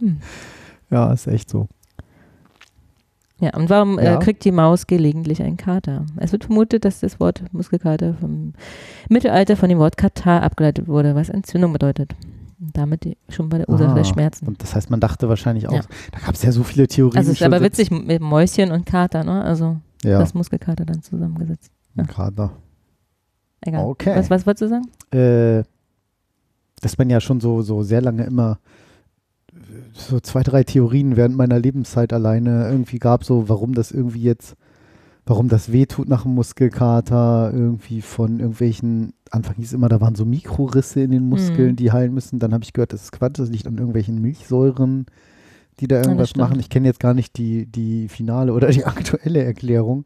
Speaker 3: Hm.
Speaker 2: Ja, ist echt so.
Speaker 3: Ja, und warum
Speaker 2: Ja.
Speaker 3: äh, kriegt die Maus gelegentlich einen Kater? Es wird vermutet, dass das Wort Muskelkater vom Mittelalter von dem Wort Katar abgeleitet wurde, was Entzündung bedeutet. Und damit die, schon bei der Ursache der
Speaker 2: Ah,
Speaker 3: Schmerzen.
Speaker 2: Und das heißt, man dachte wahrscheinlich auch,
Speaker 3: Ja.
Speaker 2: da gab es ja so viele Theorien.
Speaker 3: Also es ist aber witzig mit Mäuschen und Kater, ne? Also
Speaker 2: Ja,
Speaker 3: das Muskelkater dann zusammengesetzt. ja.
Speaker 2: gerade.
Speaker 3: Egal.
Speaker 2: Okay.
Speaker 3: Was, was wolltest du sagen?
Speaker 2: Äh, dass man ja schon so, so sehr lange immer so zwei, drei Theorien während meiner Lebenszeit alleine irgendwie gab, so warum das irgendwie jetzt, warum das wehtut nach dem Muskelkater, irgendwie von irgendwelchen, Anfang hieß immer, da waren so Mikrorisse in den Muskeln,
Speaker 3: Mhm.
Speaker 2: die heilen müssen. Dann habe ich gehört, das ist Quatsch, das liegt an irgendwelchen Milchsäuren, die da irgendwas
Speaker 3: stimmt.
Speaker 2: machen. Ich kenne jetzt gar nicht die, die finale oder die aktuelle Erklärung.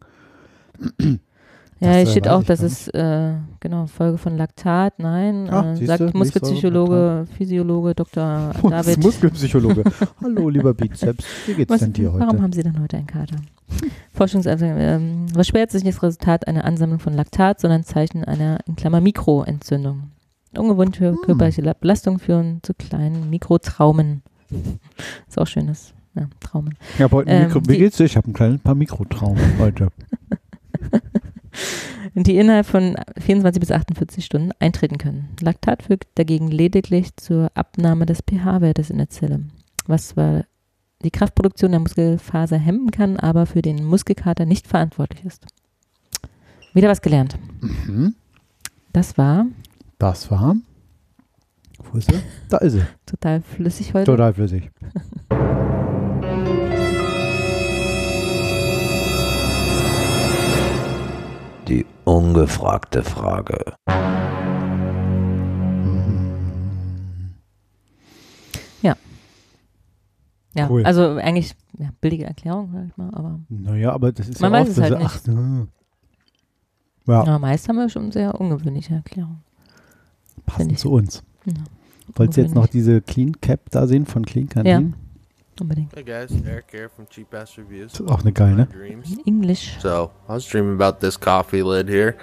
Speaker 3: Ja, hier
Speaker 2: äh,
Speaker 3: steht auch, das ist äh, genau Folge von Laktat. Nein,
Speaker 2: Ah,
Speaker 3: äh, sagt Muskelpsychologe, Physiologe Dr.
Speaker 2: Und
Speaker 3: David.
Speaker 2: Muskelpsychologe. Hallo, lieber Bizeps. Wie geht's
Speaker 3: Was,
Speaker 2: denn dir heute?
Speaker 3: warum haben Sie denn heute einen Kater? Forschungsanfang, ähm, was schwert sich nicht das Resultat einer Ansammlung von Laktat, sondern Zeichen einer, in Klammer, Mikroentzündung. Ungewöhnliche
Speaker 2: Hm.
Speaker 3: körperliche La- Belastungen führen zu kleinen Mikrotraumen. Ist auch schönes, ja, Traumen.
Speaker 2: Ich habe heute ein
Speaker 3: Ähm,
Speaker 2: Mikro. Wie geht's dir? Ich habe ein kleines paar Mikrotraum heute.
Speaker 3: die innerhalb von 24 bis 48 Stunden eintreten können. Laktat führt dagegen lediglich zur Abnahme des pH-Wertes in der Zelle, was zwar die Kraftproduktion der Muskelfaser hemmen kann, aber für den Muskelkater nicht verantwortlich ist. Wieder was gelernt.
Speaker 2: Mhm.
Speaker 3: Das war
Speaker 2: Das war. Wo ist sie? Da ist sie.
Speaker 3: total flüssig heute.
Speaker 2: Total flüssig.
Speaker 5: Die ungefragte Frage.
Speaker 3: Ja,
Speaker 2: Cool.
Speaker 3: also eigentlich ja, billige Erklärung, sag ich mal, aber
Speaker 2: Naja, aber das ist
Speaker 3: Man
Speaker 2: ja
Speaker 3: weiß
Speaker 2: auch
Speaker 3: es
Speaker 2: so,
Speaker 3: halt
Speaker 2: ach, hm. ja,
Speaker 3: ja, meist haben wir schon sehr ungewöhnliche Erklärungen.
Speaker 2: passend zu uns.
Speaker 3: Ja,
Speaker 2: Wolltest du jetzt noch diese Clean Cap da sehen von Clean Canteen?
Speaker 3: Unbedingt.
Speaker 4: Hey guys, Eric here from Cheap Ass Reviews.
Speaker 2: Auch eine geile.
Speaker 4: Dreams.
Speaker 3: Englisch.
Speaker 4: So I was dreaming about this coffee lid here,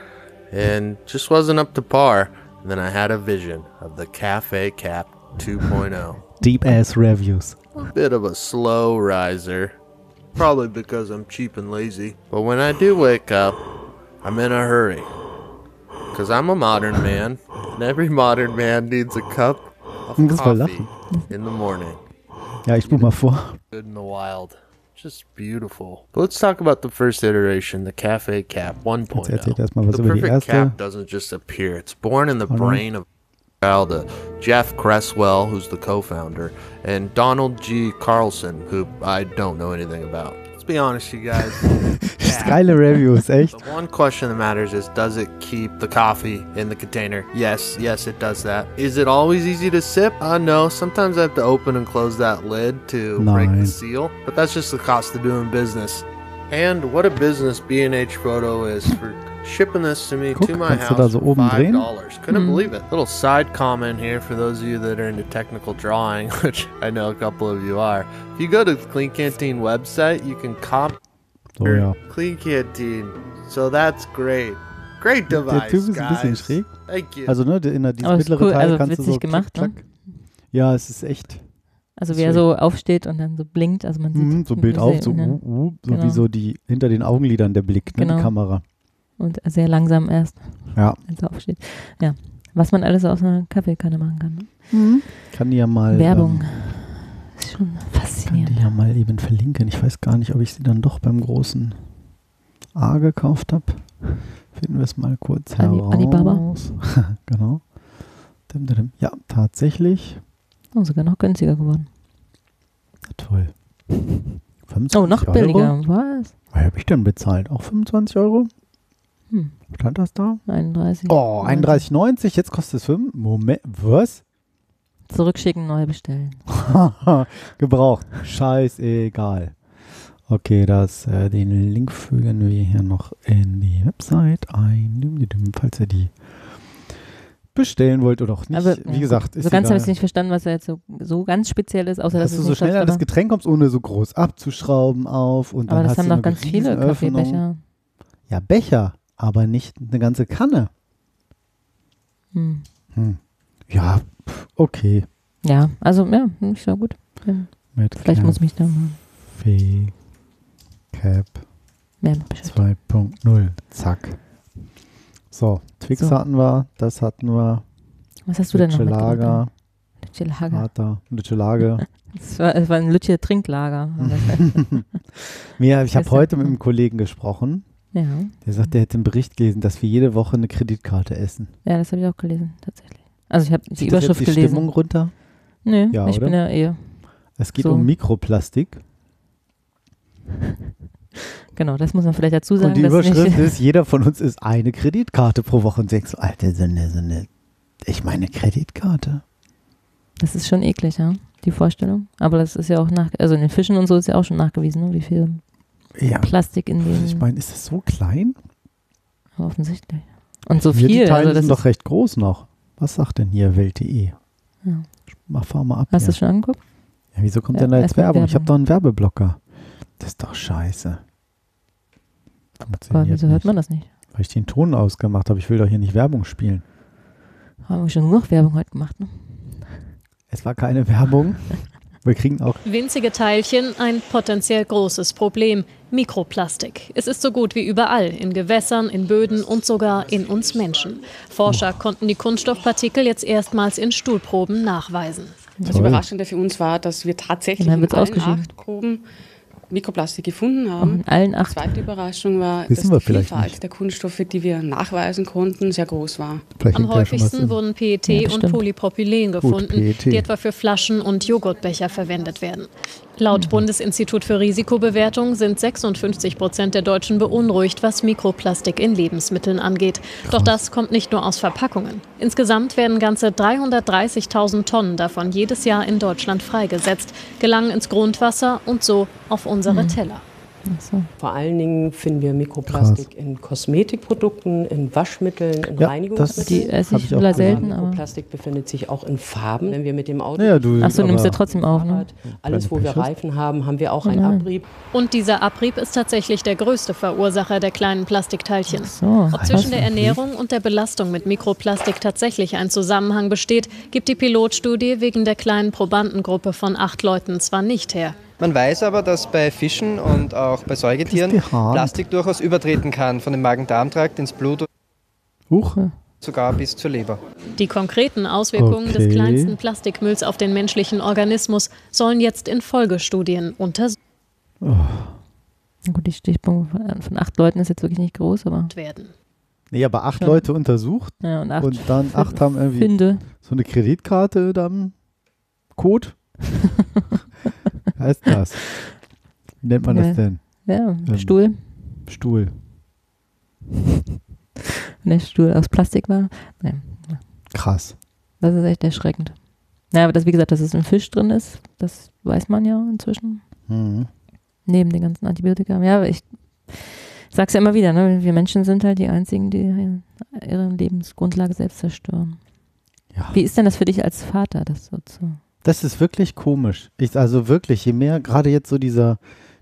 Speaker 4: and just wasn't up to par. And then I had a vision of the Cafe Cap 2.0.
Speaker 2: Deep Ass Reviews.
Speaker 4: A Bit of a slow riser, probably because I'm cheap and lazy. But when I do wake up, I'm in a hurry. Because I'm a modern man, and every modern man needs a cup of
Speaker 2: war
Speaker 4: coffee
Speaker 2: Lachen.
Speaker 4: in the morning.
Speaker 2: Ja, ich spul mal vor.
Speaker 4: good in the wild. Just beautiful. But let's talk about the first iteration, the Cafe Cap 1.0.
Speaker 2: Jetzt erzählt erstmal was
Speaker 4: The
Speaker 2: über die
Speaker 4: perfect
Speaker 2: erste.
Speaker 4: cap doesn't just appear. It's born in the brain of child, uh, Jeff Cresswell, who's the co-founder, and Donald G. Carlson, who I don't know anything about. Be honest, you guys.
Speaker 2: Geile Reviews, echt.
Speaker 4: The one question that matters is does it keep the coffee in the container? Yes, yes, it does that. Is it always easy to sip? Uh, no. Sometimes I have to open and close that lid to break the seal, but that's just the cost of doing business. And what a business B&H Photo is for shipping this to me
Speaker 2: Guck,
Speaker 4: to my
Speaker 2: kannst du
Speaker 4: house
Speaker 2: da so oben
Speaker 4: five
Speaker 2: drehen?
Speaker 4: dollars. Couldn't
Speaker 3: Mhm.
Speaker 4: believe it. Little side comment here for those of you that are into technical drawing, which I know a couple of you are. If you go to the Clean Canteen website, you can copy
Speaker 2: So, ja.
Speaker 4: Clean Canteen. So that's great. Great
Speaker 2: Der
Speaker 4: device,
Speaker 2: Typ ist ein bisschen
Speaker 4: guys.
Speaker 2: schräg.
Speaker 4: Thank you.
Speaker 2: Also, ne, der- in der, dieses
Speaker 3: ist
Speaker 2: mittlere
Speaker 3: cool,
Speaker 2: Teil
Speaker 3: also
Speaker 2: kannst du so
Speaker 3: gemacht,
Speaker 2: klick,
Speaker 3: ne?
Speaker 2: Ja, es ist echt.
Speaker 3: Also wie er so aufsteht und dann so blinkt, also man sieht
Speaker 2: Mhm, so Bild auf, so,
Speaker 3: ja.
Speaker 2: uh, uh, so
Speaker 3: Genau.
Speaker 2: wie so die hinter den Augenlidern der Blick, ne,
Speaker 3: Genau.
Speaker 2: die Kamera.
Speaker 3: Und sehr langsam erst,
Speaker 2: Ja.
Speaker 3: wenn es aufsteht. Ja, was man alles aus einer Kaffeekanne machen kann. Ne?
Speaker 2: Kann die ja mal.
Speaker 3: Werbung.
Speaker 2: Ähm,
Speaker 3: ist schon
Speaker 2: kann die
Speaker 3: faszinierend.
Speaker 2: ja mal eben verlinken. Ich weiß gar nicht, ob ich sie dann doch beim großen A gekauft habe. Finden wir es mal kurz
Speaker 3: Ali-
Speaker 2: heraus.
Speaker 3: Alibaba.
Speaker 2: genau. Dim, dim, dim. Ja, tatsächlich.
Speaker 3: Oh, sogar noch günstiger geworden.
Speaker 2: Toll. 25
Speaker 3: Oh, noch
Speaker 2: Euro?
Speaker 3: billiger. Was?
Speaker 2: Was habe ich denn bezahlt? Auch 25 Euro?
Speaker 3: Hm,
Speaker 2: Stand das da?
Speaker 3: 31.
Speaker 2: Oh, 31,90. Jetzt kostet es 5. Moment, was?
Speaker 3: Zurückschicken, neu bestellen.
Speaker 2: Gebraucht. Scheißegal. Okay, das, äh, den Link fügen wir hier noch in die Website ein. Falls ihr die bestellen wollt oder auch nicht.
Speaker 3: Aber,
Speaker 2: Wie gesagt,
Speaker 3: So
Speaker 2: ist
Speaker 3: ganz habe ich
Speaker 2: egal.
Speaker 3: nicht verstanden, was er jetzt so, so ganz speziell ist, außer dass
Speaker 2: dass
Speaker 3: es
Speaker 2: du so schnell an das Getränk kommst, ohne so groß abzuschrauben auf. Und
Speaker 3: Aber
Speaker 2: dann
Speaker 3: das
Speaker 2: hast
Speaker 3: haben
Speaker 2: eine
Speaker 3: ganz viele. Kaffeebecher.
Speaker 2: Ja, Becher, aber nicht eine ganze Kanne.
Speaker 3: Hm.
Speaker 2: Hm. Ja, okay.
Speaker 3: Ja, also ja, nicht so gut. Ja, Vielleicht muss ich mich da mal
Speaker 2: Kaffee Cap
Speaker 3: mehr mit beschäftigen.
Speaker 2: 2.0. Zack. So, Twix
Speaker 3: So.
Speaker 2: hatten wir, das hatten wir.
Speaker 3: Was hast du denn noch?
Speaker 2: Lager.
Speaker 3: Lütje Lager.
Speaker 2: Vater, Lütsche Lage.
Speaker 3: Es war, war ein Lütje Trinklager.
Speaker 2: Ja, ich habe heute mit einem Kollegen gesprochen.
Speaker 3: Ja.
Speaker 2: Der sagt, der hätte einen Bericht gelesen, dass wir jede Woche eine Kreditkarte essen.
Speaker 3: ja, das habe ich auch gelesen, tatsächlich. Also ich habe die
Speaker 2: Zieht das jetzt
Speaker 3: Überschrift
Speaker 2: die
Speaker 3: gelesen.
Speaker 2: Stimmung runter?
Speaker 3: Nö,
Speaker 2: Ja,
Speaker 3: ich
Speaker 2: oder?
Speaker 3: bin ja eh.
Speaker 2: Es geht
Speaker 3: So.
Speaker 2: um Mikroplastik.
Speaker 3: Genau, das muss man vielleicht dazu sagen.
Speaker 2: und die Überschrift ist, jeder von uns ist eine Kreditkarte pro Woche. Und so eine, so eine, ich meine Kreditkarte.
Speaker 3: Das ist schon eklig, ja, die Vorstellung. Aber das ist ja auch nach, also in den Fischen und so ist ja auch schon nachgewiesen, ne, wie viel
Speaker 2: Ja,
Speaker 3: Plastik in den.
Speaker 2: ich meine, ist das so klein?
Speaker 3: offensichtlich. Und so
Speaker 2: Hier,
Speaker 3: viel.
Speaker 2: die Teile
Speaker 3: also das
Speaker 2: sind
Speaker 3: ist,
Speaker 2: doch recht groß noch. Was sagt denn hier Welt.de?
Speaker 3: Ja.
Speaker 2: Mach, fahr mal ab.
Speaker 3: hast du das schon angeguckt?
Speaker 2: Ja, wieso kommt
Speaker 3: Ja,
Speaker 2: denn da jetzt
Speaker 3: erstmal
Speaker 2: Werbung? Ich habe
Speaker 3: Werbung.
Speaker 2: doch einen Werbeblocker. Das ist doch scheiße.
Speaker 3: Aber wieso hört man das nicht?
Speaker 2: Weil ich den Ton ausgemacht habe. Ich will doch hier nicht Werbung spielen.
Speaker 3: Haben wir schon genug Werbung heute gemacht, ne?
Speaker 2: Es war keine Werbung. Wir kriegen auch
Speaker 6: Winzige Teilchen, ein potenziell großes Problem. Mikroplastik. Es ist so gut wie überall, in Gewässern, in Böden und sogar in uns Menschen. Forscher konnten die Kunststoffpartikel jetzt erstmals in Stuhlproben nachweisen.
Speaker 7: Das. Überraschende für uns war, dass wir tatsächlich in allen acht Proben Mikroplastik gefunden haben.
Speaker 3: in allen
Speaker 7: Die
Speaker 3: acht.
Speaker 7: zweite Überraschung war,
Speaker 2: Wissen
Speaker 7: dass
Speaker 2: wir
Speaker 7: die
Speaker 2: vielleicht
Speaker 7: Vielfalt
Speaker 2: nicht.
Speaker 7: der Kunststoffe, die wir nachweisen konnten, sehr groß war.
Speaker 2: vielleicht
Speaker 6: Am häufigsten wurden PET
Speaker 3: Ja,
Speaker 6: und. Polypropylen gefunden,
Speaker 2: PET.
Speaker 6: die etwa für Flaschen und Joghurtbecher verwendet werden. Laut
Speaker 2: Mhm.
Speaker 6: Bundesinstitut für Risikobewertung sind 56 Prozent der Deutschen beunruhigt, was Mikroplastik in Lebensmitteln angeht. Doch das kommt nicht nur aus Verpackungen. Insgesamt werden ganze 330.000 Tonnen davon jedes Jahr in Deutschland freigesetzt, gelangen ins Grundwasser und so auf unsere Teller.
Speaker 3: So.
Speaker 8: Vor allen Dingen finden wir Mikroplastik in Kosmetikprodukten, in Waschmitteln, in
Speaker 2: Ja,
Speaker 8: Reinigungsmitteln.
Speaker 3: Die esse ich
Speaker 2: ich auch
Speaker 3: leider
Speaker 2: gesehen.
Speaker 3: selten, aber.
Speaker 8: Mikroplastik befindet sich auch in Farben. Wenn wir mit dem Auto
Speaker 2: Naja, du,
Speaker 3: Ach so, nimmst du trotzdem auf, ne?
Speaker 8: Alles, wo wir? Reifen haben, haben wir auch
Speaker 3: Oh
Speaker 8: einen
Speaker 3: nein.
Speaker 8: Abrieb.
Speaker 6: Und dieser Abrieb ist tatsächlich der größte Verursacher der kleinen Plastikteilchen.
Speaker 3: So,
Speaker 6: Ob zwischen der Ernährung und der Belastung mit Mikroplastik tatsächlich ein Zusammenhang besteht, gibt die Pilotstudie wegen der kleinen Probandengruppe von acht Leuten zwar nicht her.
Speaker 9: Man weiß aber, dass bei Fischen und auch bei Säugetieren. Plastik durchaus übertreten kann, von dem Magen-Darm-Trakt ins Blut,
Speaker 2: Huch.
Speaker 9: sogar bis zur Leber.
Speaker 6: Die konkreten Auswirkungen des
Speaker 2: Okay.
Speaker 6: kleinsten Plastikmülls auf den menschlichen Organismus sollen jetzt in Folgestudien untersucht
Speaker 3: Na gut, die Stichprobe von- von acht Leuten ist jetzt wirklich nicht groß, aber.
Speaker 6: werden.
Speaker 2: Nee, aber acht
Speaker 3: Ja.
Speaker 2: Leute untersucht
Speaker 3: Ja, und acht
Speaker 2: und dann acht haben irgendwie
Speaker 3: Finde.
Speaker 2: so eine Kreditkarte da am Code. heißt das? Wie nennt man
Speaker 3: Ja.
Speaker 2: das denn?
Speaker 3: Ja,
Speaker 2: Ähm.
Speaker 3: Stuhl.
Speaker 2: Stuhl.
Speaker 3: Wenn der Stuhl aus Plastik war. Nein,
Speaker 2: Krass.
Speaker 3: das ist echt erschreckend. Ja, aber das, wie gesagt, dass es im Fisch drin ist, das weiß man ja inzwischen.
Speaker 2: Mhm.
Speaker 3: Neben den ganzen Antibiotika. Ja, aber ich sag's ja immer wieder, ne? wir Menschen sind halt die Einzigen, die ihre Lebensgrundlage selbst zerstören.
Speaker 2: Ja.
Speaker 3: Wie ist denn das für dich als Vater, das so zu.
Speaker 2: Das ist wirklich komisch. Ich, also wirklich, je mehr, gerade jetzt so dieser,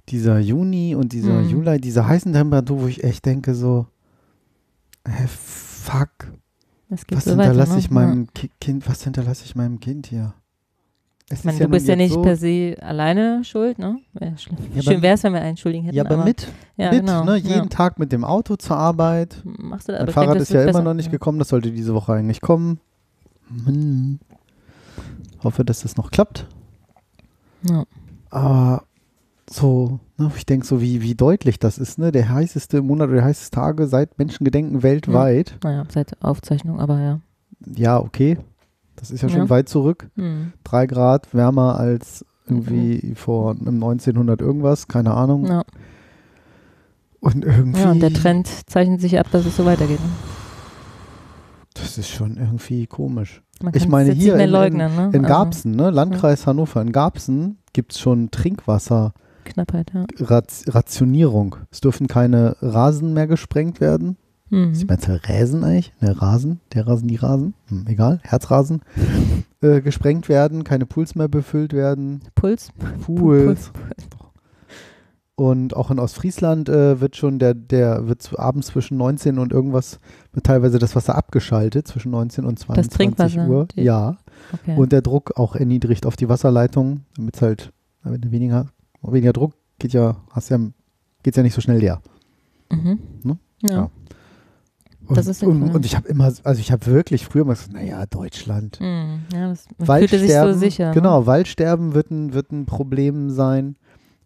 Speaker 2: dieser Juni und dieser
Speaker 3: Mhm.
Speaker 2: Juli, diese heißen Temperaturen, wo ich echt denke so, äh, fuck,
Speaker 3: Das
Speaker 2: was
Speaker 3: so
Speaker 2: hinterlasse
Speaker 3: ne?
Speaker 2: ich meinem Ki Kind, was hinterlasse ich meinem Kind hier? Es
Speaker 3: Ich meine, du
Speaker 2: nun
Speaker 3: bist ja nicht
Speaker 2: so,
Speaker 3: per se alleine schuld, ne? Wär schlimm.
Speaker 2: Ja,
Speaker 3: Schön
Speaker 2: aber-
Speaker 3: wäre es, wenn wir einen Schuldigen hätten.
Speaker 2: Ja, aber mit,
Speaker 3: ja,
Speaker 2: mit,
Speaker 3: genau,
Speaker 2: ne? Jeden
Speaker 3: ja.
Speaker 2: Tag mit dem Auto zur Arbeit.
Speaker 3: Machst du da,
Speaker 2: Mein
Speaker 3: aber
Speaker 2: Fahrrad
Speaker 3: das
Speaker 2: ist ja immer
Speaker 3: besser.
Speaker 2: noch nicht gekommen, das sollte diese Woche eigentlich kommen. Hm. Hoffe, dass das noch klappt.
Speaker 3: Ja.
Speaker 2: Aber so, ne, ich denke so, wie, wie deutlich das ist, ne? Der heißeste Monat oder der heißeste Tage seit Menschengedenken weltweit.
Speaker 3: Naja, seit Aufzeichnung, aber ja.
Speaker 2: Ja, okay. Das ist ja schon
Speaker 3: Ja.
Speaker 2: weit zurück.
Speaker 3: Hm.
Speaker 2: Drei Grad wärmer als irgendwie vor im 1900 irgendwas, keine Ahnung.
Speaker 3: Ja.
Speaker 2: Und irgendwie.
Speaker 3: ja, und der Trend zeichnet sich ab, dass es so weitergeht. Ne?
Speaker 2: Das ist schon irgendwie komisch.
Speaker 3: Man
Speaker 2: Ich meine,
Speaker 3: jetzt
Speaker 2: hier in-
Speaker 3: leugnen, ne?
Speaker 2: In
Speaker 3: Also,
Speaker 2: Garbsen, ne? Landkreis Hannover, in Garbsen gibt es schon
Speaker 3: Knappheit, ja.
Speaker 2: Trinkwasser-Rationierung. Es dürfen keine Rasen mehr gesprengt werden.
Speaker 3: Mhm.
Speaker 2: Ich meine, Rasen eigentlich? Ne, Rasen, der Rasen, die Rasen, hm, egal, Herzrasen, äh, gesprengt werden, keine Pools mehr befüllt werden,
Speaker 3: Puls.
Speaker 2: Pools. Und auch in Ostfriesland äh, wird schon der, der wird abends zwischen 19 und irgendwas, wird teilweise das Wasser abgeschaltet, zwischen 19 und 22
Speaker 3: Trinkwasser,
Speaker 2: Uhr.
Speaker 3: die-
Speaker 2: Ja.
Speaker 3: Okay.
Speaker 2: Und der Druck auch erniedrigt auf die Wasserleitung, damit es halt, wenn du weniger, weniger Druck geht ja, hast ja, geht's ja nicht so schnell leer.
Speaker 3: mhm.
Speaker 2: ne?
Speaker 3: Ja.
Speaker 2: Ja. Und,
Speaker 3: Das ist
Speaker 2: und, und ich habe immer, also ich habe wirklich früher mal gesagt, naja, Deutschland.
Speaker 3: Hm, ja, das, man fühlte sich so sicher. ne?
Speaker 2: genau, Waldsterben wird ein, wird ein Problem sein,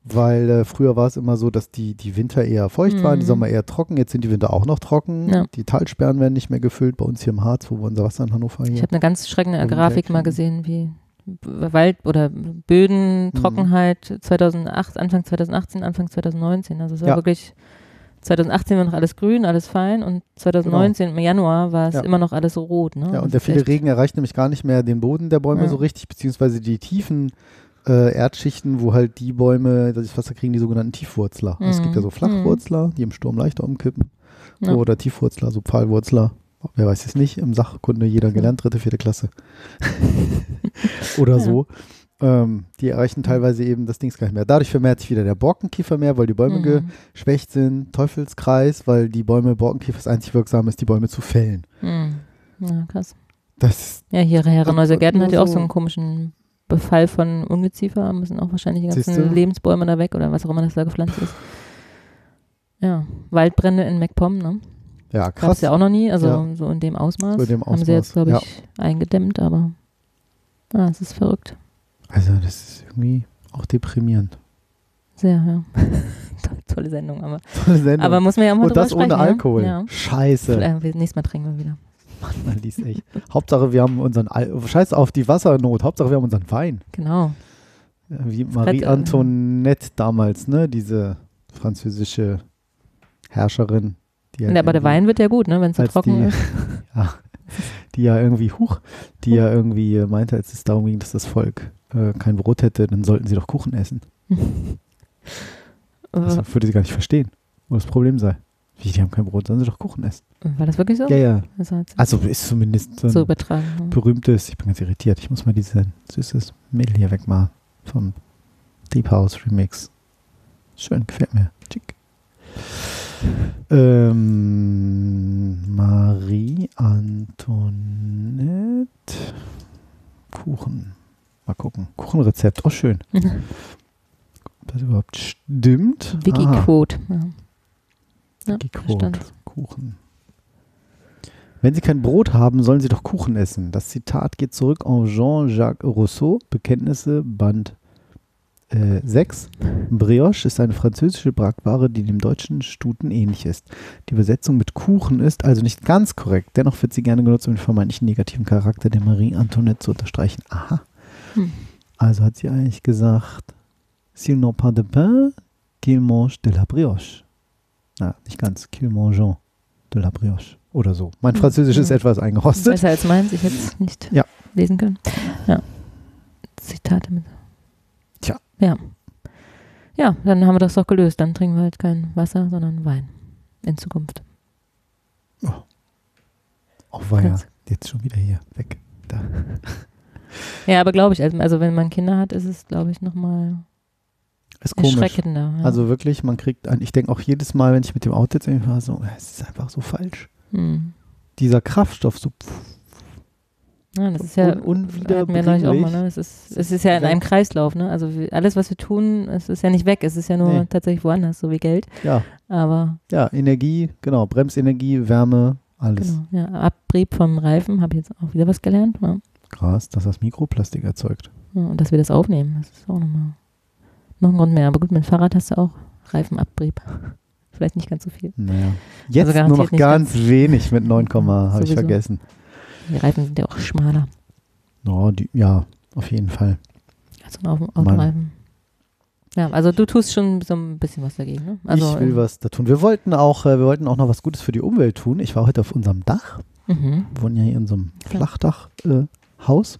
Speaker 2: weil äh, früher war es immer so, dass die, die Winter eher feucht waren, die
Speaker 3: Mhm.
Speaker 2: Sommer eher trocken, jetzt sind die Winter auch noch trocken,
Speaker 3: Ja.
Speaker 2: die Talsperren werden nicht mehr gefüllt, bei uns hier im Harz, wo wir unser Wasser in Hannover hier.
Speaker 3: Ich habe eine ganz schreckende Grafik mal gesehen, wie Wald oder Böden,
Speaker 2: Mhm.
Speaker 3: Trockenheit 2008, Anfang 2018, Anfang 2019. Also es war
Speaker 2: Ja.
Speaker 3: wirklich 2018 war noch alles grün, alles fein und 2019 im Januar war es
Speaker 2: Genau. Ja.
Speaker 3: immer noch alles rot. Ne?
Speaker 2: Ja,
Speaker 3: Das
Speaker 2: und der
Speaker 3: ist
Speaker 2: viele Regen erreicht nämlich gar nicht mehr den Boden der Bäume
Speaker 3: Ja.
Speaker 2: so richtig, beziehungsweise die tiefen äh, Erdschichten, wo halt die Bäume das Wasser kriegen, die sogenannten Tiefwurzler. Es
Speaker 3: Mhm.
Speaker 2: gibt ja so Flachwurzler, die im Sturm leichter umkippen.
Speaker 3: Ja.
Speaker 2: Oder Tiefwurzler, so Pfahlwurzler. Wer weiß es nicht, im Sachkunde jeder gelernt, dritte, vierte Klasse. Oder
Speaker 3: Ja.
Speaker 2: so. Ähm, die erreichen teilweise eben das Dings gar nicht mehr. Dadurch vermehrt sich wieder der Borkenkiefer mehr, weil die Bäume
Speaker 3: Mhm.
Speaker 2: geschwächt sind. Teufelskreis, weil die Bäume, Borkenkiefer ist einzig wirksam ist, die Bäume zu fällen.
Speaker 3: Mhm. Ja, krass.
Speaker 2: Das
Speaker 3: Ja, hier Herrenhäuser Gärten hat ja auch so- einen komischen Befall von Ungeziefer. Müssen auch wahrscheinlich die ganzen? Lebensbäume da weg oder was auch immer das da gepflanzt ist. Ja, Waldbrände in MacPom, ne?
Speaker 2: ja krass.
Speaker 3: es ja auch noch nie, also
Speaker 2: Ja.
Speaker 3: so in dem Ausmaß.
Speaker 2: So in dem
Speaker 3: Haben sie jetzt,
Speaker 2: Ausmaß,
Speaker 3: glaube
Speaker 2: ja.
Speaker 3: ich, eingedämmt, aber ah, es ist verrückt.
Speaker 2: Also das ist irgendwie auch deprimierend.
Speaker 3: Sehr, ja. Tolle- Sendung, aber,
Speaker 2: Tolle Sendung.
Speaker 3: aber muss man ja auch mal
Speaker 2: Und das ohne
Speaker 3: sprechen,
Speaker 2: Alkohol.
Speaker 3: Ja.
Speaker 2: Scheiße.
Speaker 3: Vielleicht, wir- nächstes Mal trinken wir wieder.
Speaker 2: Man liest echt. Hauptsache, wir haben unseren Al Scheiß auf die Wassernot. Hauptsache, wir haben unseren Wein.
Speaker 3: Genau.
Speaker 2: Wie Marie
Speaker 3: äh,
Speaker 2: Antoinette damals, ne? Diese französische Herrscherin. Die
Speaker 3: Ja, aber der Wein wird ja gut, ne, wenn es so trocken
Speaker 2: die,
Speaker 3: ist.
Speaker 2: ja, die ja irgendwie, huch, die ja irgendwie meinte, als es darum ging, dass das Volk äh, kein Brot hätte, dann sollten sie doch Kuchen essen. Das
Speaker 3: Äh,
Speaker 2: würde sie gar nicht verstehen, wo das Problem sei. Wie, die haben kein Brot, sollen sie doch Kuchen essen.
Speaker 3: War das wirklich so?
Speaker 2: Ja, ja.
Speaker 3: Also,
Speaker 2: Also ist zumindest so
Speaker 3: so übertragen.
Speaker 2: berühmtes, ich bin ganz irritiert, ich muss mal dieses süßes Mehl hier wegmachen vom Deep House Remix. Schön, gefällt mir. Schick. Ähm, Marie Antoinette Kuchen. Mal gucken. Kuchenrezept, oh schön. Ob das überhaupt stimmt?
Speaker 3: Wikiquote. Ja. Ja, stand.
Speaker 2: Kuchen. Wenn Sie kein Brot haben, sollen Sie doch Kuchen essen. Das Zitat geht zurück auf Jean-Jacques Rousseau, Bekenntnisse, Band äh, 6. Brioche ist eine französische Backware, die dem deutschen Stuten ähnlich ist. Die Übersetzung mit Kuchen ist also nicht ganz korrekt. Dennoch wird sie gerne genutzt, um den vermeintlichen negativen Charakter der Marie Antoinette zu unterstreichen. Aha.
Speaker 3: Hm.
Speaker 2: Also hat sie eigentlich gesagt, s'ils n'ont pas de pain, qu'ils mangent de la brioche. Na, nicht ganz. Qu'ils mangeons de la brioche. Oder so. Mein. Französisch ist
Speaker 3: Hm.
Speaker 2: etwas eingerostet.
Speaker 3: Besser als meins, ich hätte es nicht
Speaker 2: Ja.
Speaker 3: lesen können. Ja. Zitate mit.
Speaker 2: Tja.
Speaker 3: Ja. Ja, dann haben wir das doch gelöst. Dann trinken wir halt kein Wasser, sondern Wein. In Zukunft.
Speaker 2: Oh, war ja. Jetzt schon wieder hier. Weg. Da.
Speaker 3: Ja, aber glaube ich, also, also wenn man Kinder hat, ist es, glaube ich, nochmal
Speaker 2: Ist komisch.
Speaker 3: Ja.
Speaker 2: Also wirklich, man kriegt ein, ich denke auch jedes Mal, wenn ich mit dem Auto jetzt irgendwie fahre, so, es ist einfach so falsch.
Speaker 3: Hm.
Speaker 2: Dieser Kraftstoff, so, pff,
Speaker 3: Ja, das ist ja,
Speaker 2: Un-
Speaker 3: hatten wir neulich auch mal, ne? Es ist, es ist ja in einem Kreislauf, ne? Also alles, was wir tun, es ist ja nicht weg, es ist ja nur
Speaker 2: Nee.
Speaker 3: tatsächlich woanders, so wie Geld.
Speaker 2: ja,
Speaker 3: Aber
Speaker 2: ja, Energie, genau, Bremsenergie, Wärme, alles.
Speaker 3: genau, ja, Abrieb vom Reifen, habe ich jetzt auch wieder was gelernt. Ja.
Speaker 2: Krass, dass das Mikroplastik erzeugt.
Speaker 3: Ja, und dass wir das aufnehmen, das ist auch nochmal noch ein Grund mehr. Aber gut, mit dem Fahrrad hast du auch Reifenabrieb. Vielleicht nicht ganz so viel.
Speaker 2: Naja. Jetzt
Speaker 3: Also
Speaker 2: nur noch ganz
Speaker 3: ganz-
Speaker 2: wenig mit 9, habe ich vergessen.
Speaker 3: Die Reifen sind ja auch schmaler
Speaker 2: Oh, die, ja, auf jeden Fall.
Speaker 3: als ein Auto- Autoreifen. Ja, also du tust schon so ein bisschen was dagegen, ne? Also,
Speaker 2: ich will was da tun. Wir wollten auch, äh, wir wollten auch noch was Gutes für die Umwelt tun. Ich war heute auf unserem Dach.
Speaker 3: Mhm.
Speaker 2: Wir wohnen ja hier in so einem. Flachdach-Haus,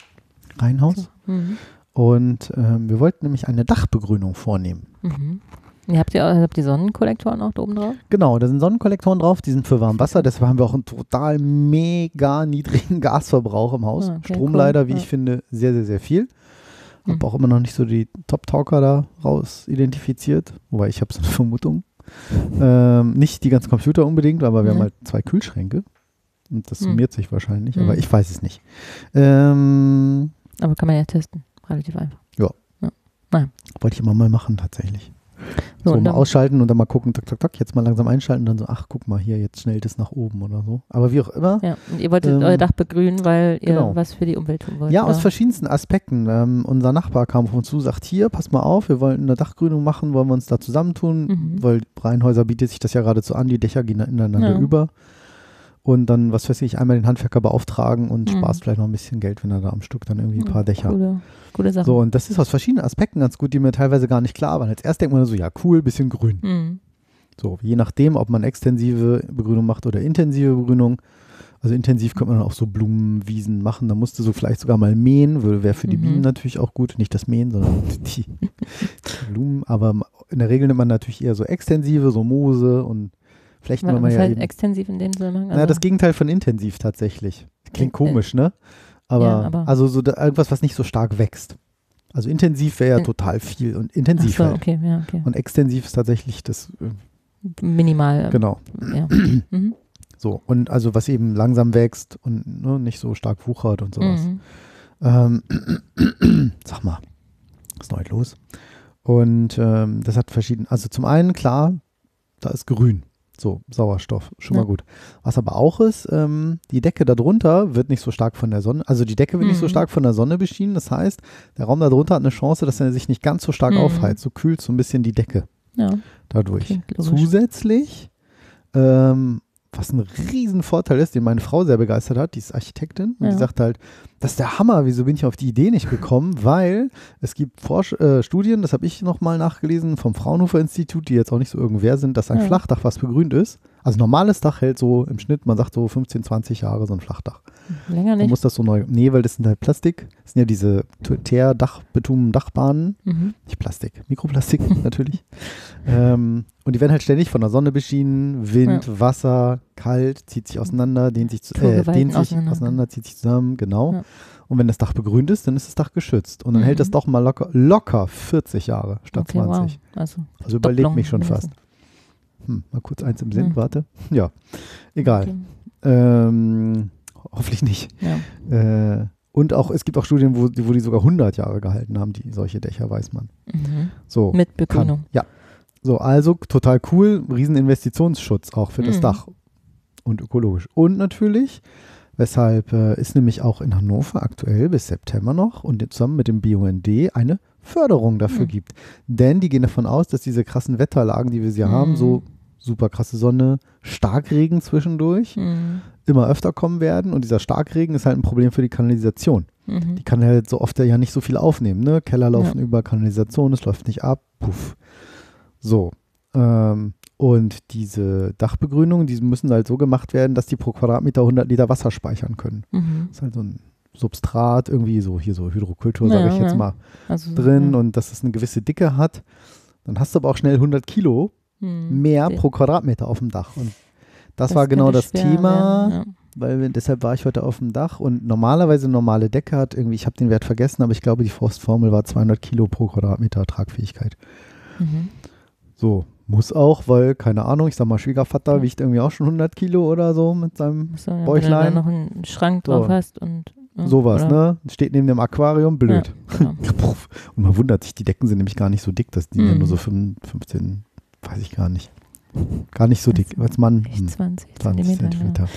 Speaker 2: Reihenhaus.
Speaker 3: Mhm.
Speaker 2: Und ähm, wir wollten nämlich eine Dachbegrünung vornehmen.
Speaker 3: Mhm. Ihr habt ja habt die Sonnenkollektoren auch da oben drauf?
Speaker 2: Genau, da sind Sonnenkollektoren drauf, die sind für Warmwasser, deshalb haben wir auch einen total mega niedrigen Gasverbrauch im Haus.
Speaker 3: Ah, okay,
Speaker 2: Stromleider,
Speaker 3: cool,
Speaker 2: wie
Speaker 3: ja.
Speaker 2: ich finde, sehr, sehr, sehr viel. Habe auch immer noch nicht so die Top-Talker da raus identifiziert, wobei ich habe so eine Vermutung. Ähm, nicht die ganzen Computer unbedingt, aber wir
Speaker 3: Mhm.
Speaker 2: haben halt zwei Kühlschränke. Und das
Speaker 3: Hm.
Speaker 2: summiert sich wahrscheinlich,
Speaker 3: Mhm.
Speaker 2: aber ich weiß es nicht. Ähm,
Speaker 3: Aber kann man ja testen. Relativ einfach.
Speaker 2: wollte ich immer mal machen tatsächlich.
Speaker 3: So,
Speaker 2: So, mal ausschalten und dann mal gucken, tak, tak, tak, jetzt mal langsam einschalten und dann so, ach, guck mal hier, jetzt schnell das nach oben oder so. Aber wie auch immer.
Speaker 3: Ja, und ihr wolltet
Speaker 2: Ähm,
Speaker 3: euer Dach begrünen, weil ihr
Speaker 2: genau.
Speaker 3: was für die Umwelt tun wollt.
Speaker 2: Ja, aus
Speaker 3: oder?
Speaker 2: verschiedensten Aspekten. Ähm, unser Nachbar kam auf uns zu, sagt, hier, pass mal auf, wir wollen eine Dachgrünung machen, wollen wir uns da zusammentun,
Speaker 3: Mhm.
Speaker 2: weil Reihenhäuser bietet sich das ja geradezu an, die Dächer gehen ineinander
Speaker 3: Ja.
Speaker 2: über. Und dann, was weiß ich, einmal den Handwerker beauftragen und
Speaker 3: Mhm.
Speaker 2: sparst vielleicht noch ein bisschen Geld, wenn er da am Stück dann irgendwie ein paar Dächer.
Speaker 3: Coole, coole Sache.
Speaker 2: So, und das ist aus verschiedenen Aspekten ganz gut, die mir teilweise gar nicht klar waren. Als erst denkt man so, ja, cool, bisschen grün.
Speaker 3: Mhm.
Speaker 2: So, je nachdem, ob man extensive Begrünung macht oder intensive Begrünung. Also intensiv könnte man dann auch so Blumenwiesen machen. Da musst du so vielleicht sogar mal mähen, wäre für die
Speaker 3: Mhm.
Speaker 2: Bienen natürlich auch gut. Nicht das Mähen, sondern die, die Blumen. Aber in der Regel nimmt man natürlich eher so extensive, so Moose und vielleicht nimmt man ja eben.
Speaker 3: extensiv in dem Zusammenhang?
Speaker 2: Naja, das Gegenteil von intensiv tatsächlich. Klingt
Speaker 3: Äh,
Speaker 2: komisch, ne? Aber,
Speaker 3: ja, aber-
Speaker 2: also so da, irgendwas, was nicht so stark wächst. Also intensiv wäre ja
Speaker 3: In-
Speaker 2: total viel und intensiv
Speaker 3: so,
Speaker 2: halt.
Speaker 3: okay, ja, okay.
Speaker 2: Und extensiv ist tatsächlich das, äh,
Speaker 3: Minimal. ähm,
Speaker 2: genau.
Speaker 3: Ja. Mhm.
Speaker 2: So, und also was eben langsam wächst und ne, nicht so stark wuchert und sowas.
Speaker 3: Mhm.
Speaker 2: Ähm, sag mal, was ist neu los? Und ähm, das hat verschiedene, also zum einen, klar, da ist grün. So, Sauerstoff, schon
Speaker 3: Ja.
Speaker 2: mal gut. Was aber auch ist, ähm, die Decke darunter wird nicht so stark von der Sonne, also die Decke wird nicht so
Speaker 3: Mhm.
Speaker 2: stark von der Sonne beschienen. Das heißt, der Raum darunter hat eine Chance, dass er sich nicht ganz so stark
Speaker 3: Mhm.
Speaker 2: aufheizt. So kühlt so ein bisschen die Decke
Speaker 3: Ja,
Speaker 2: dadurch. Zusätzlich, ähm, was ein Riesenvorteil ist, den meine Frau sehr begeistert hat, die ist Architektin und
Speaker 3: Ja.
Speaker 2: die sagt halt, das ist der Hammer, wieso bin ich auf die Idee nicht gekommen? Weil es gibt Forsch äh, Studien, das habe ich nochmal nachgelesen, vom Fraunhofer Institut, die jetzt auch nicht so irgendwer sind, dass ein
Speaker 3: Ja.
Speaker 2: Flachdach, was begrünt ist, also normales Dach hält so im Schnitt, man sagt so 15, 20 Jahre so ein Flachdach.
Speaker 3: Länger
Speaker 2: Man
Speaker 3: nicht.
Speaker 2: muss das so neu, nee, weil das sind halt Plastik, das sind ja diese Teer-Dach-Betum-Dachbahnen,
Speaker 3: Mhm.
Speaker 2: nicht Plastik, Mikroplastik natürlich. ähm, und die werden halt ständig von der Sonne beschienen, Wind, Wasser, kalt, zieht sich auseinander, dehnt sich, zu, äh, dehnt sich
Speaker 3: auseinander.
Speaker 2: auseinander, zieht sich zusammen, genau.
Speaker 3: Ja.
Speaker 2: Und wenn das Dach begrünt ist, dann ist das Dach geschützt. Und dann
Speaker 3: Mhm.
Speaker 2: hält das doch mal locker, locker 40 Jahre statt
Speaker 3: Okay,
Speaker 2: 20.
Speaker 3: wow. Also,
Speaker 2: Also
Speaker 3: Doppelung
Speaker 2: mich schon fast. Hm, mal kurz eins im Sinn,
Speaker 3: Hm.
Speaker 2: warte. Ja, egal.
Speaker 3: Okay.
Speaker 2: Ähm, hoffentlich nicht.
Speaker 3: Ja.
Speaker 2: Äh, und auch, es gibt auch Studien, wo, die- wo die sogar 100 Jahre gehalten haben, die solche Dächer, weiß man.
Speaker 3: Mhm.
Speaker 2: So,
Speaker 3: Mit
Speaker 2: kann.
Speaker 3: Begrünung.
Speaker 2: Ja. So, also total cool, riesen Investitionsschutz auch für das
Speaker 3: Mhm.
Speaker 2: Dach und ökologisch. Und natürlich, weshalb äh, es nämlich auch in Hannover aktuell bis September noch und zusammen mit dem BUND eine Förderung dafür
Speaker 3: Mhm.
Speaker 2: gibt. Denn die gehen davon aus, dass diese krassen Wetterlagen, die wir sie haben,
Speaker 3: Mhm.
Speaker 2: so super krasse Sonne, Starkregen zwischendurch,
Speaker 3: Mhm.
Speaker 2: immer öfter kommen werden. Und dieser Starkregen ist halt ein Problem für die Kanalisation.
Speaker 3: Mhm.
Speaker 2: Die kann halt so oft ja nicht so viel aufnehmen. Ne? Keller laufen
Speaker 3: Ja.
Speaker 2: über Kanalisation, es läuft nicht ab. Puff. So. Ähm, und diese Dachbegrünungen, die müssen halt so gemacht werden, dass die pro Quadratmeter 100 Liter Wasser speichern können.
Speaker 3: Mhm.
Speaker 2: Das ist halt so ein Substrat, irgendwie so, hier so Hydrokultur, sage
Speaker 3: Ja,
Speaker 2: ich jetzt
Speaker 3: ja.
Speaker 2: mal,
Speaker 3: Also,
Speaker 2: drin und dass es eine gewisse Dicke hat. Dann hast du aber auch schnell 100 Kilo
Speaker 3: Mhm.
Speaker 2: mehr pro Quadratmeter auf dem Dach. Und das,
Speaker 3: das
Speaker 2: war genau das Thema
Speaker 3: werden,
Speaker 2: weil wir, deshalb war ich heute auf dem Dach und normalerweise eine normale Decke hat irgendwie, ich habe den Wert vergessen, aber ich glaube, die Faustformel war 200 Kilo pro Quadratmeter Tragfähigkeit.
Speaker 3: Ja. Mhm.
Speaker 2: So, muss auch, weil, keine Ahnung, ich sag mal, Schwiegervater
Speaker 3: Ja.
Speaker 2: wiegt irgendwie auch schon 100 Kilo oder so mit seinem
Speaker 3: So, ja, wenn du
Speaker 2: Bäuchlein.
Speaker 3: da noch einen Schrank drauf
Speaker 2: So.
Speaker 3: hast und ja,
Speaker 2: sowas, ne? Steht neben dem Aquarium, blöd.
Speaker 3: Ja, genau.
Speaker 2: Und man wundert sich, die Decken sind nämlich gar nicht so dick, das die ja
Speaker 3: Mhm.
Speaker 2: nur so 5, 15, weiß ich gar nicht. Gar nicht so dick.
Speaker 3: Echt
Speaker 2: hm.
Speaker 3: 20
Speaker 2: 20
Speaker 3: Zentimeter.
Speaker 2: Zentimeter.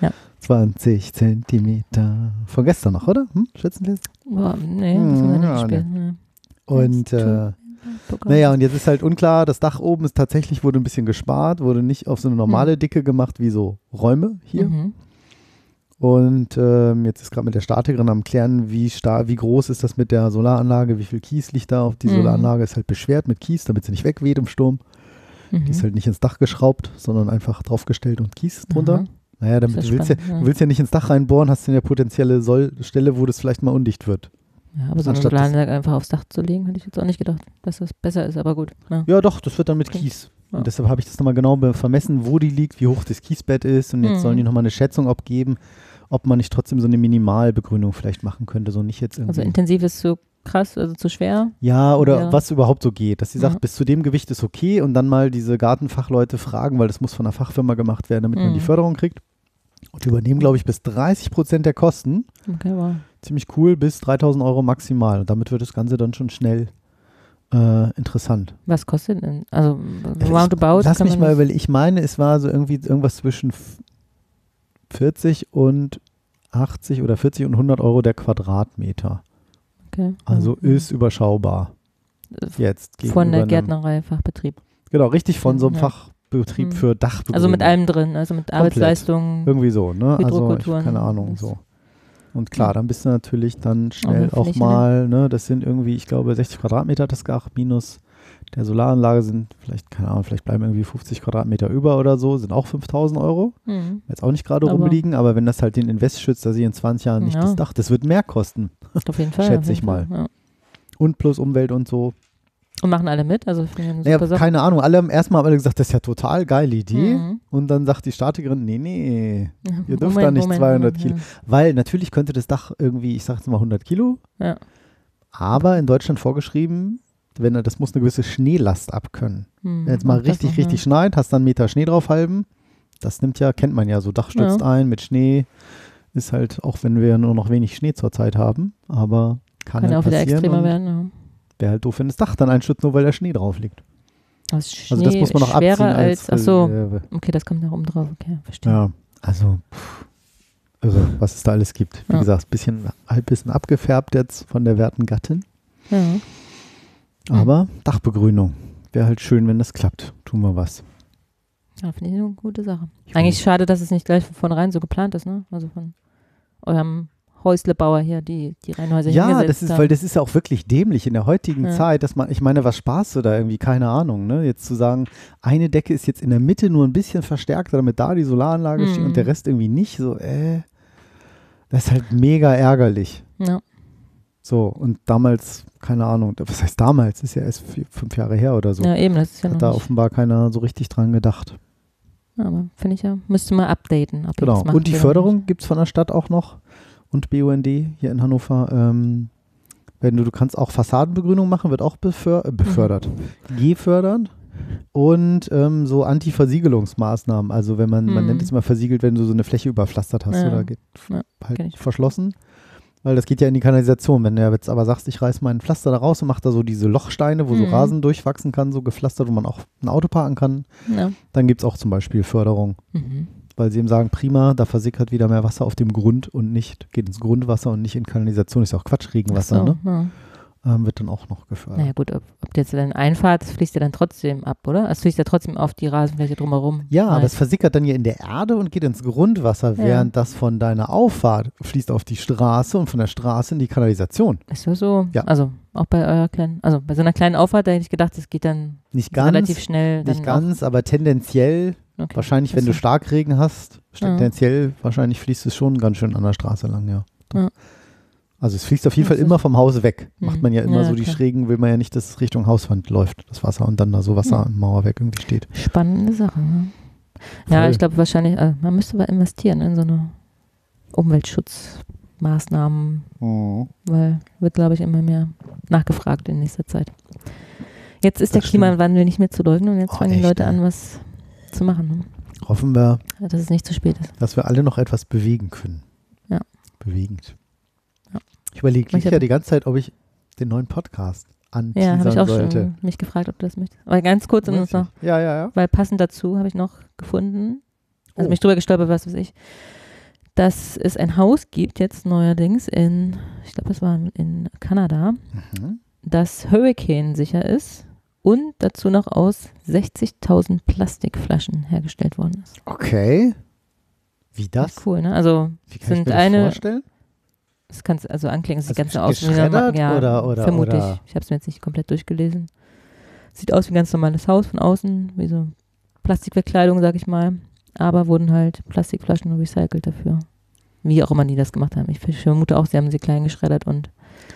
Speaker 3: Ja.
Speaker 2: 20 Zentimeter. Von gestern noch, oder? Hm? Schätzen Sie es?
Speaker 3: Ja. Boah, nee, das haben wir
Speaker 2: Hm,
Speaker 3: nicht gespielt. Nee.
Speaker 2: Und äh, naja, und jetzt ist halt unklar, das Dach oben ist tatsächlich, wurde ein bisschen gespart, wurde nicht auf so eine normale Dicke gemacht wie so Räume hier.
Speaker 3: Mhm.
Speaker 2: Und ähm, jetzt ist gerade mit der Statikerin am klären, wie, star wie groß ist das mit der Solaranlage, wie viel Kies liegt da auf die
Speaker 3: Mhm.
Speaker 2: Solaranlage, ist halt beschwert mit Kies, damit sie nicht wegweht im Sturm.
Speaker 3: Mhm.
Speaker 2: Die ist halt nicht ins Dach geschraubt, sondern einfach draufgestellt und Kies drunter.
Speaker 3: Aha.
Speaker 2: Naja, damit du willst, ja, du willst ja nicht ins Dach reinbohren, hast du ja potenzielle Soll Stelle, wo das vielleicht mal undicht wird.
Speaker 3: Ja, aber so
Speaker 2: Anstatt das-
Speaker 3: Solaranlage einfach aufs Dach zu legen, hätte ich jetzt auch nicht gedacht, dass das besser ist, aber gut. Ja.
Speaker 2: Ja, doch, das wird dann mit
Speaker 3: Okay.
Speaker 2: Kies. Und deshalb habe ich das nochmal genau vermessen, wo die liegt, wie hoch das Kiesbett ist. Und jetzt
Speaker 3: Mhm.
Speaker 2: sollen die nochmal eine Schätzung abgeben, ob man nicht trotzdem so eine Minimalbegrünung vielleicht machen könnte. So nicht jetzt irgendwie.
Speaker 3: Also intensiv ist zu krass, also zu schwer.
Speaker 2: ja, oder
Speaker 3: Ja.
Speaker 2: was überhaupt so geht. Dass sie sagt,
Speaker 3: Ja.
Speaker 2: bis zu dem Gewicht ist okay und dann mal diese Gartenfachleute fragen, weil das muss von einer Fachfirma gemacht werden, damit man
Speaker 3: Mhm.
Speaker 2: die Förderung kriegt. Und die übernehmen, glaube ich, bis 30 Prozent der Kosten.
Speaker 3: Okay, wow.
Speaker 2: Ziemlich cool, bis 3000 Euro maximal. Und damit wird das Ganze dann schon schnell äh, interessant.
Speaker 3: Was kostet denn? Also roundabout.
Speaker 2: Lass mich
Speaker 3: man
Speaker 2: mal überlegen. Ich meine, es war so irgendwie irgendwas zwischen f- 40 und 80 oder 40 und 100 Euro der Quadratmeter.
Speaker 3: Okay.
Speaker 2: Also
Speaker 3: Mhm.
Speaker 2: ist überschaubar. Jetzt
Speaker 3: Von der Gärtnerei, Fachbetrieb.
Speaker 2: Genau, richtig von so einem
Speaker 3: Ja.
Speaker 2: Fachbetrieb
Speaker 3: Mhm.
Speaker 2: für Dachbegrünung.
Speaker 3: Also mit allem drin, also mit Arbeitsleistungen.
Speaker 2: Irgendwie so, ne? Also ich, keine Ahnung, so. Und klar, dann bist du natürlich dann schnell auch
Speaker 3: Fläche,
Speaker 2: mal, ne, das sind irgendwie, ich glaube, 60 Quadratmeter das Dach minus der Solaranlage sind vielleicht, keine Ahnung, vielleicht bleiben irgendwie 50 Quadratmeter über oder so, sind auch 5000 Euro.
Speaker 3: Mhm.
Speaker 2: Jetzt auch nicht gerade rumliegen, aber wenn das halt den Invest schützt, dass ich in 20 Jahren nicht
Speaker 3: Ja.
Speaker 2: das Dach, das wird mehr kosten.
Speaker 3: Auf jeden Fall.
Speaker 2: Schätze ich mal.
Speaker 3: Fall, Ja.
Speaker 2: Und plus Umwelt und so.
Speaker 3: Und machen alle mit? Also
Speaker 2: Naja, keine Ahnung, alle haben erstmal alle gesagt, das ist ja total geile Idee.
Speaker 3: Mhm.
Speaker 2: Und dann sagt die Statikerin, nee, nee, ihr dürft
Speaker 3: Moment,
Speaker 2: da nicht
Speaker 3: Moment,
Speaker 2: 200
Speaker 3: Moment,
Speaker 2: Kilo.
Speaker 3: ja.
Speaker 2: Weil natürlich könnte das Dach irgendwie, ich sag jetzt mal 100 Kilo,
Speaker 3: Ja.
Speaker 2: aber in Deutschland vorgeschrieben, wenn er, das muss eine gewisse Schneelast abkönnen.
Speaker 3: Mhm.
Speaker 2: Wenn jetzt mal richtig, richtig schneit, hast dann einen Meter Schnee draufhalben. Das nimmt ja, kennt man ja, so Dach stürzt
Speaker 3: Ja.
Speaker 2: ein mit Schnee. Ist halt, auch wenn wir nur noch wenig Schnee zurzeit haben, aber kann,
Speaker 3: Kann
Speaker 2: halt
Speaker 3: auch wieder extremer werden. Ja.
Speaker 2: Wäre halt doof, wenn das Dach dann einstürzt, nur weil der Schnee drauf liegt.
Speaker 3: Also, Schnee
Speaker 2: Also das muss man noch abziehen
Speaker 3: schwerer als,
Speaker 2: als
Speaker 3: ach so,
Speaker 2: Reserve.
Speaker 3: okay, das kommt noch oben drauf, okay, verstehe.
Speaker 2: Ja, also pff, irre, was es da alles gibt. Wie
Speaker 3: Ja.
Speaker 2: gesagt, ein bisschen, bisschen abgefärbt jetzt von der werten Gattin.
Speaker 3: Ja.
Speaker 2: Aber Dachbegrünung. Wäre halt schön, wenn das klappt. Tun wir was.
Speaker 3: Ja, finde ich eine gute Sache. Eigentlich schade, dass es nicht gleich von vornherein so geplant ist, ne? Also von eurem Häuslebauer hier, die, die Reihenhäuser
Speaker 2: Ja, das ist,
Speaker 3: haben.
Speaker 2: weil das ist ja auch wirklich dämlich in der heutigen
Speaker 3: Ja.
Speaker 2: Zeit, dass man, ich meine, was sparst du da irgendwie? Keine Ahnung, ne? Jetzt zu sagen, eine Decke ist jetzt in der Mitte nur ein bisschen verstärkt, damit da die Solaranlage steht
Speaker 3: Mhm.
Speaker 2: und der Rest irgendwie nicht, so, äh. Das ist halt mega ärgerlich.
Speaker 3: Ja.
Speaker 2: So, und damals, keine Ahnung, was heißt damals? Ist ja erst vier, fünf Jahre her oder so.
Speaker 3: ja, eben, das ist ja noch
Speaker 2: Hat da
Speaker 3: nicht.
Speaker 2: offenbar keiner so richtig dran gedacht.
Speaker 3: Aber finde ich ja, müsste mal updaten. Ob
Speaker 2: Genau. Und die Förderung gibt es von der Stadt auch noch und BUND hier in Hannover. Ähm, wenn du, du kannst auch Fassadenbegrünung machen, wird auch beför äh, befördert,
Speaker 3: Mhm.
Speaker 2: gefördert. Und ähm, so Anti-Versiegelungsmaßnahmen. Also wenn man, man
Speaker 3: Mhm.
Speaker 2: nennt es immer versiegelt, wenn du so eine Fläche überpflastert hast
Speaker 3: Ja.
Speaker 2: oder geht
Speaker 3: Ja,
Speaker 2: halt verschlossen. Weil das geht ja in die Kanalisation. Wenn du jetzt aber sagst, ich reiß meinen Pflaster da raus und mache da so diese Lochsteine, wo so
Speaker 3: Mhm.
Speaker 2: Rasen durchwachsen kann, so gepflastert, wo man auch ein Auto parken kann.
Speaker 3: Ja.
Speaker 2: dann gibt es auch zum Beispiel Förderung
Speaker 3: Mhm.
Speaker 2: weil sie eben sagen, prima, da versickert wieder mehr Wasser auf dem Grund und nicht, geht ins Grundwasser und nicht in Kanalisation. Ist ja auch Quatsch, Regenwasser,
Speaker 3: so,
Speaker 2: ne?
Speaker 3: ja.
Speaker 2: Ähm, wird dann auch noch gefördert.
Speaker 3: Naja gut, ob, ob du jetzt dann einfahrt, das fließt ja dann trotzdem ab, oder? Es fließt ja trotzdem auf die Rasenfläche drumherum.
Speaker 2: Ja, aber es
Speaker 3: Nein.
Speaker 2: versickert dann ja in der Erde und geht ins Grundwasser,
Speaker 3: Ja.
Speaker 2: während das von deiner Auffahrt fließt auf die Straße und von der Straße in die Kanalisation.
Speaker 3: Ist das so?
Speaker 2: Ja.
Speaker 3: Also auch bei eurer kleinen, also bei so einer kleinen Auffahrt, da hätte ich gedacht, das geht dann
Speaker 2: Nicht ganz,
Speaker 3: relativ schnell.
Speaker 2: nicht ganz, aber tendenziell,
Speaker 3: okay.
Speaker 2: wahrscheinlich, wenn du Starkregen hast,
Speaker 3: Ja.
Speaker 2: tendenziell wahrscheinlich fließt es schon ganz schön an der Straße lang, ja.
Speaker 3: Ja.
Speaker 2: Also es fließt auf jeden Fall immer vom Haus weg.
Speaker 3: Mhm.
Speaker 2: Macht man ja immer
Speaker 3: Ja,
Speaker 2: so die
Speaker 3: klar.
Speaker 2: Schrägen, will man ja nicht, dass es Richtung Hauswand läuft, das Wasser und dann da so Wasser
Speaker 3: Ja.
Speaker 2: im Mauerwerk irgendwie steht.
Speaker 3: Spannende Sache. Ne? Ja, ich glaube wahrscheinlich, äh, man müsste aber investieren in so eine Umweltschutzmaßnahmen,
Speaker 2: Mhm.
Speaker 3: weil wird, glaube ich, immer mehr nachgefragt in nächster Zeit. Jetzt ist
Speaker 2: Das
Speaker 3: der Klimawandel nicht mehr zu leugnen und jetzt
Speaker 2: Oh,
Speaker 3: fangen die
Speaker 2: echt,
Speaker 3: Leute
Speaker 2: ey.
Speaker 3: an, was zu machen. Ne?
Speaker 2: Hoffen wir,
Speaker 3: Dass es nicht zu spät ist.
Speaker 2: dass wir alle noch etwas bewegen können.
Speaker 3: Ja.
Speaker 2: Bewegend.
Speaker 3: Ja.
Speaker 2: Ich überlege
Speaker 3: Ich
Speaker 2: ja die ganze Zeit, ob ich den neuen Podcast
Speaker 3: Ja,
Speaker 2: anteasern
Speaker 3: habe ich auch
Speaker 2: sollte.
Speaker 3: schon mich gefragt, ob du das möchtest. Aber ganz kurz und noch,
Speaker 2: Ja, ja, ja.
Speaker 3: weil passend dazu habe ich noch gefunden, also
Speaker 2: Oh.
Speaker 3: mich drüber gestolpert, was weiß ich, dass es ein Haus gibt jetzt neuerdings in, ich glaube, das war in Kanada,
Speaker 2: Mhm.
Speaker 3: das Hurricane sicher ist und dazu noch aus 60.000 Plastikflaschen hergestellt worden ist.
Speaker 2: Okay. Wie das?
Speaker 3: Ist cool, ne? Also
Speaker 2: Wie kann ich
Speaker 3: sind
Speaker 2: mir das
Speaker 3: eine,
Speaker 2: vorstellen?
Speaker 3: Das kannst also anklingen, es sieht
Speaker 2: Also
Speaker 3: ganz so aus wie ja,
Speaker 2: oder- oder-
Speaker 3: vermute
Speaker 2: oder-
Speaker 3: ich. Habe es mir jetzt nicht komplett durchgelesen. Sieht aus wie ein ganz normales Haus von außen, wie so Plastikverkleidung, sag ich mal. Aber wurden halt Plastikflaschen recycelt dafür. Wie auch immer die das gemacht haben. Ich vermute auch, sie haben sie klein geschreddert und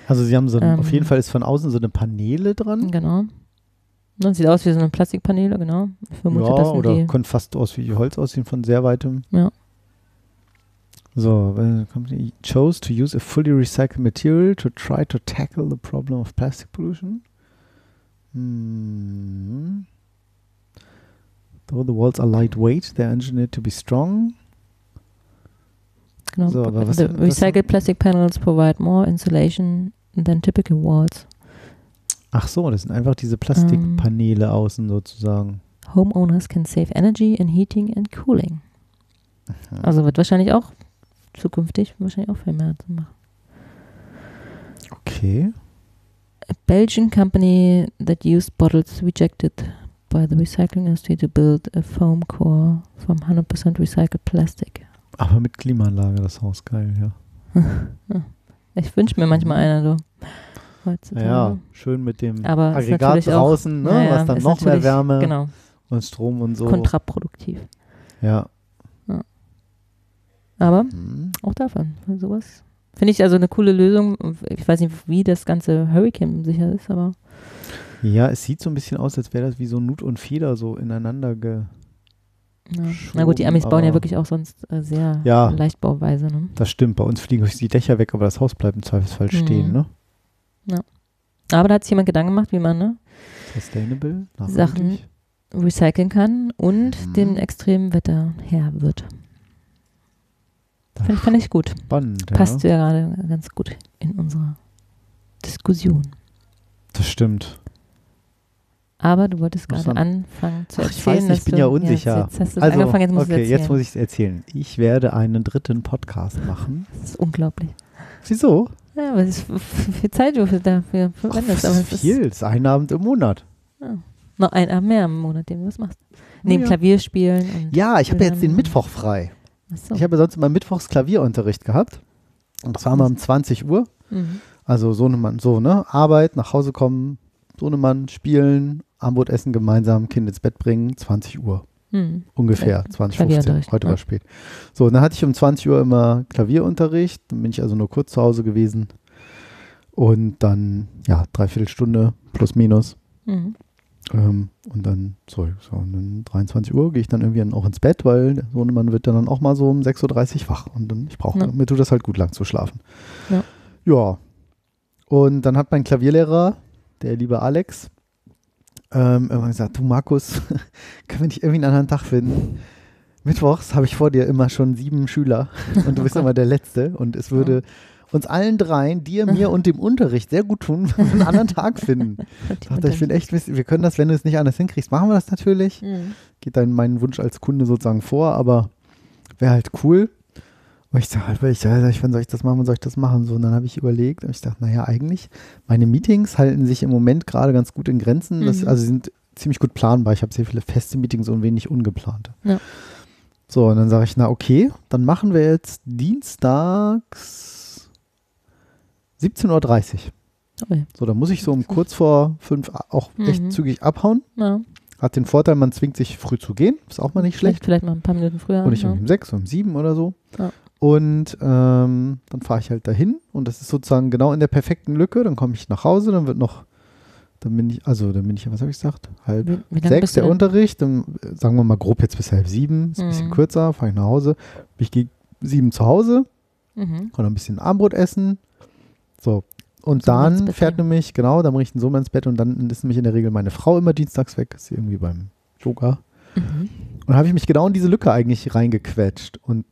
Speaker 2: Also sie haben so, ein,
Speaker 3: Ähm.
Speaker 2: auf jeden Fall ist von außen so eine Paneele dran.
Speaker 3: genau. Ne, sieht aus wie so eine Plastikpaneele, genau. Ich vermute,
Speaker 2: ja,
Speaker 3: das
Speaker 2: oder
Speaker 3: die.
Speaker 2: könnte fast aus wie Holz aussehen von sehr weitem.
Speaker 3: Ja.
Speaker 2: So, the company chose to use a fully recycled material to try to tackle the problem of plastic pollution. Hmm. Though the walls are lightweight, they're engineered to be strong.
Speaker 3: Genau.
Speaker 2: So, aber was-
Speaker 3: the
Speaker 2: was-
Speaker 3: recycled plastic panels provide more insulation than typical walls.
Speaker 2: Ach so, das sind einfach diese Plastikpaneele außen sozusagen.
Speaker 3: Homeowners can save energy in heating and cooling.
Speaker 2: Mhm.
Speaker 3: Also wird wahrscheinlich auch zukünftig wahrscheinlich auch viel mehr zu machen.
Speaker 2: Okay.
Speaker 3: A Belgian company that used bottles rejected by the recycling industry to build a foam core from 100% recycled plastic.
Speaker 2: Aber mit Klimaanlage das Haus, geil, ja.
Speaker 3: Ich wünsche mir manchmal einer so. Heutzutage.
Speaker 2: Ja, schön mit dem
Speaker 3: Aber
Speaker 2: Aggregat
Speaker 3: natürlich auch-
Speaker 2: draußen, ne,
Speaker 3: Naja,
Speaker 2: was dann noch mehr Wärme
Speaker 3: Genau,
Speaker 2: und Strom und so.
Speaker 3: kontraproduktiv.
Speaker 2: Ja.
Speaker 3: Aber
Speaker 2: Hm.
Speaker 3: auch davon, sowas. Finde ich also eine coole Lösung. Ich weiß nicht, wie das ganze Hurricane sicher ist, aber
Speaker 2: Ja, es sieht so ein bisschen aus, als wäre das wie so Nut und Feder so ineinander ge.
Speaker 3: ja. na gut, die Amis bauen ja wirklich auch sonst äh, sehr
Speaker 2: Ja.
Speaker 3: leichtbauweise. Ne?
Speaker 2: Das stimmt, bei uns fliegen die Dächer weg, aber das Haus bleibt im Zweifelsfall
Speaker 3: Mhm.
Speaker 2: stehen, ne?
Speaker 3: Aber da hat sich jemand Gedanken gemacht, wie man ne,
Speaker 2: Sustainable,
Speaker 3: Sachen recyceln kann und
Speaker 2: Mhm.
Speaker 3: dem extremen Wetter Herr wird.
Speaker 2: Das
Speaker 3: Fand, fand ich gut.
Speaker 2: Spannend,
Speaker 3: Passt
Speaker 2: ja.
Speaker 3: ja gerade ganz gut in unsere Diskussion.
Speaker 2: Das stimmt.
Speaker 3: Aber du wolltest gerade anfangen zu
Speaker 2: Ach, ich
Speaker 3: erzählen.
Speaker 2: weiß nicht, ich bin
Speaker 3: du,
Speaker 2: ja unsicher.
Speaker 3: Jetzt, jetzt hast du
Speaker 2: also,
Speaker 3: angefangen, jetzt musst
Speaker 2: okay,
Speaker 3: es
Speaker 2: jetzt
Speaker 3: erzählen.
Speaker 2: muss ich es erzählen. Ich werde einen dritten Podcast machen.
Speaker 3: Das ist unglaublich.
Speaker 2: Wieso?
Speaker 3: Ja, aber es viel Zeit, du dafür
Speaker 2: Ach,
Speaker 3: verwendest.
Speaker 2: das
Speaker 3: aber
Speaker 2: ist viel. Das ist ein Abend im Monat.
Speaker 3: noch ein Abend mehr im Monat, den du was machst. Neben
Speaker 2: Ja.
Speaker 3: Klavierspielen.
Speaker 2: Ja, ich habe ja jetzt den. Mittwoch frei.
Speaker 3: Achso.
Speaker 2: Ich habe ja sonst immer Mittwochs Klavierunterricht gehabt. Und das war mal um 20 Uhr.
Speaker 3: Mhm.
Speaker 2: Also Sohnemann, so, ne? Arbeit, nach Hause kommen, Sohnemann, spielen, Armbrot essen gemeinsam, Kind ins Bett bringen, 20 Uhr.
Speaker 3: Mhm.
Speaker 2: Ungefähr,
Speaker 3: Ja,
Speaker 2: 20, 15.
Speaker 3: Klavierunterricht,
Speaker 2: Heute
Speaker 3: ja.
Speaker 2: war spät. So, und dann hatte ich um 20 Uhr immer Klavierunterricht. Dann bin ich also nur kurz zu Hause gewesen. Und dann, ja, dreiviertel Stunde plus minus.
Speaker 3: Mhm.
Speaker 2: Ähm, und dann, so, so, und dann 23 Uhr gehe ich dann irgendwie auch ins Bett, weil der Sohnemann wird dann auch mal so um 6.30 Uhr wach. Und dann, ich brauche,
Speaker 3: Ja.
Speaker 2: mir tut das halt gut lang zu schlafen.
Speaker 3: Ja.
Speaker 2: Ja. Und dann hat mein Klavierlehrer, der liebe Alex, ähm, irgendwann gesagt, du Markus, können wir nicht irgendwie einen anderen Tag finden? Mittwochs habe ich vor dir immer schon sieben Schüler und du bist immer der Letzte und es würde uns allen dreien, dir, mir und dem Unterricht sehr gut tun, wenn wir einen anderen Tag finden. Ich dachte, ich will echt wissen, wir können das, wenn du es nicht anders hinkriegst, machen wir das natürlich.
Speaker 3: Mhm.
Speaker 2: Geht dann meinen Wunsch als Kunde sozusagen vor, aber wäre halt cool. Und ich sage halt, ich, wann soll ich das machen, wann soll ich das machen? So, und dann habe ich überlegt und ich dachte, naja, eigentlich, meine Meetings halten sich im Moment gerade ganz gut in Grenzen. Das,
Speaker 3: Mhm.
Speaker 2: also sie sind ziemlich gut planbar. Ich habe sehr viele feste Meetings und wenig ungeplante.
Speaker 3: Ja.
Speaker 2: So, und dann sage ich, na okay, dann machen wir jetzt dienstags 17.30 Uhr.
Speaker 3: Okay.
Speaker 2: So, da muss ich so um kurz vor fünf auch echt
Speaker 3: Mhm.
Speaker 2: zügig abhauen.
Speaker 3: Ja.
Speaker 2: Hat den Vorteil, man zwingt sich früh zu gehen. Ist auch mal nicht schlecht.
Speaker 3: Vielleicht, vielleicht mal ein paar Minuten früher.
Speaker 2: Und nicht
Speaker 3: ja.
Speaker 2: um sechs, um sieben oder so.
Speaker 3: Ja.
Speaker 2: Und ähm, dann fahre ich halt dahin und das ist sozusagen genau in der perfekten Lücke. Dann komme ich nach Hause, dann wird noch, dann bin ich, also dann bin ich, was habe ich gesagt? Halb
Speaker 3: Wie, wie
Speaker 2: sechs der? Unterricht. Dann äh, sagen wir mal grob jetzt bis halb sieben. Ist ein bisschen
Speaker 3: Mhm.
Speaker 2: kürzer, fahre ich nach Hause. Ich gehe sieben zu Hause,
Speaker 3: Mhm.
Speaker 2: kann noch ein bisschen Armbrot essen. So. Und
Speaker 3: ins
Speaker 2: dann fährt nämlich, genau, dann bringe ich den Sohn ins Bett und dann ist nämlich in der Regel meine Frau immer dienstags weg. Ist sie irgendwie beim Yoga.
Speaker 3: Mhm.
Speaker 2: Und habe ich mich genau in diese Lücke eigentlich reingequetscht. Und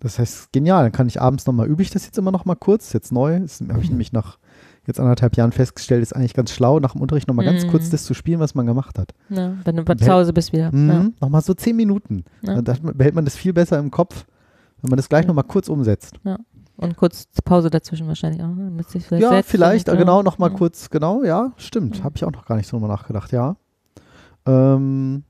Speaker 2: das heißt, genial. Dann kann ich abends nochmal, übe ich das jetzt immer noch mal kurz, ist jetzt neu. Das habe ich nämlich nach jetzt anderthalb Jahren festgestellt, ist eigentlich ganz schlau, nach dem Unterricht nochmal ganz
Speaker 3: Mhm.
Speaker 2: kurz das zu spielen, was man gemacht hat.
Speaker 3: Ja, wenn du zu Hause bist wieder.
Speaker 2: Mhm.
Speaker 3: Ja.
Speaker 2: Nochmal so zehn Minuten.
Speaker 3: Ja.
Speaker 2: Dann behält man das viel besser im Kopf, wenn man das gleich
Speaker 3: Ja.
Speaker 2: nochmal kurz umsetzt.
Speaker 3: Und kurz Pause dazwischen wahrscheinlich auch. Ne? Damit sich vielleicht
Speaker 2: ja,
Speaker 3: setzt
Speaker 2: vielleicht, äh, genau,
Speaker 3: ja.
Speaker 2: nochmal
Speaker 3: Ja.
Speaker 2: kurz, genau, ja, stimmt.
Speaker 3: Mhm.
Speaker 2: Habe ich auch noch gar nicht so drüber nachgedacht, ja. Ähm,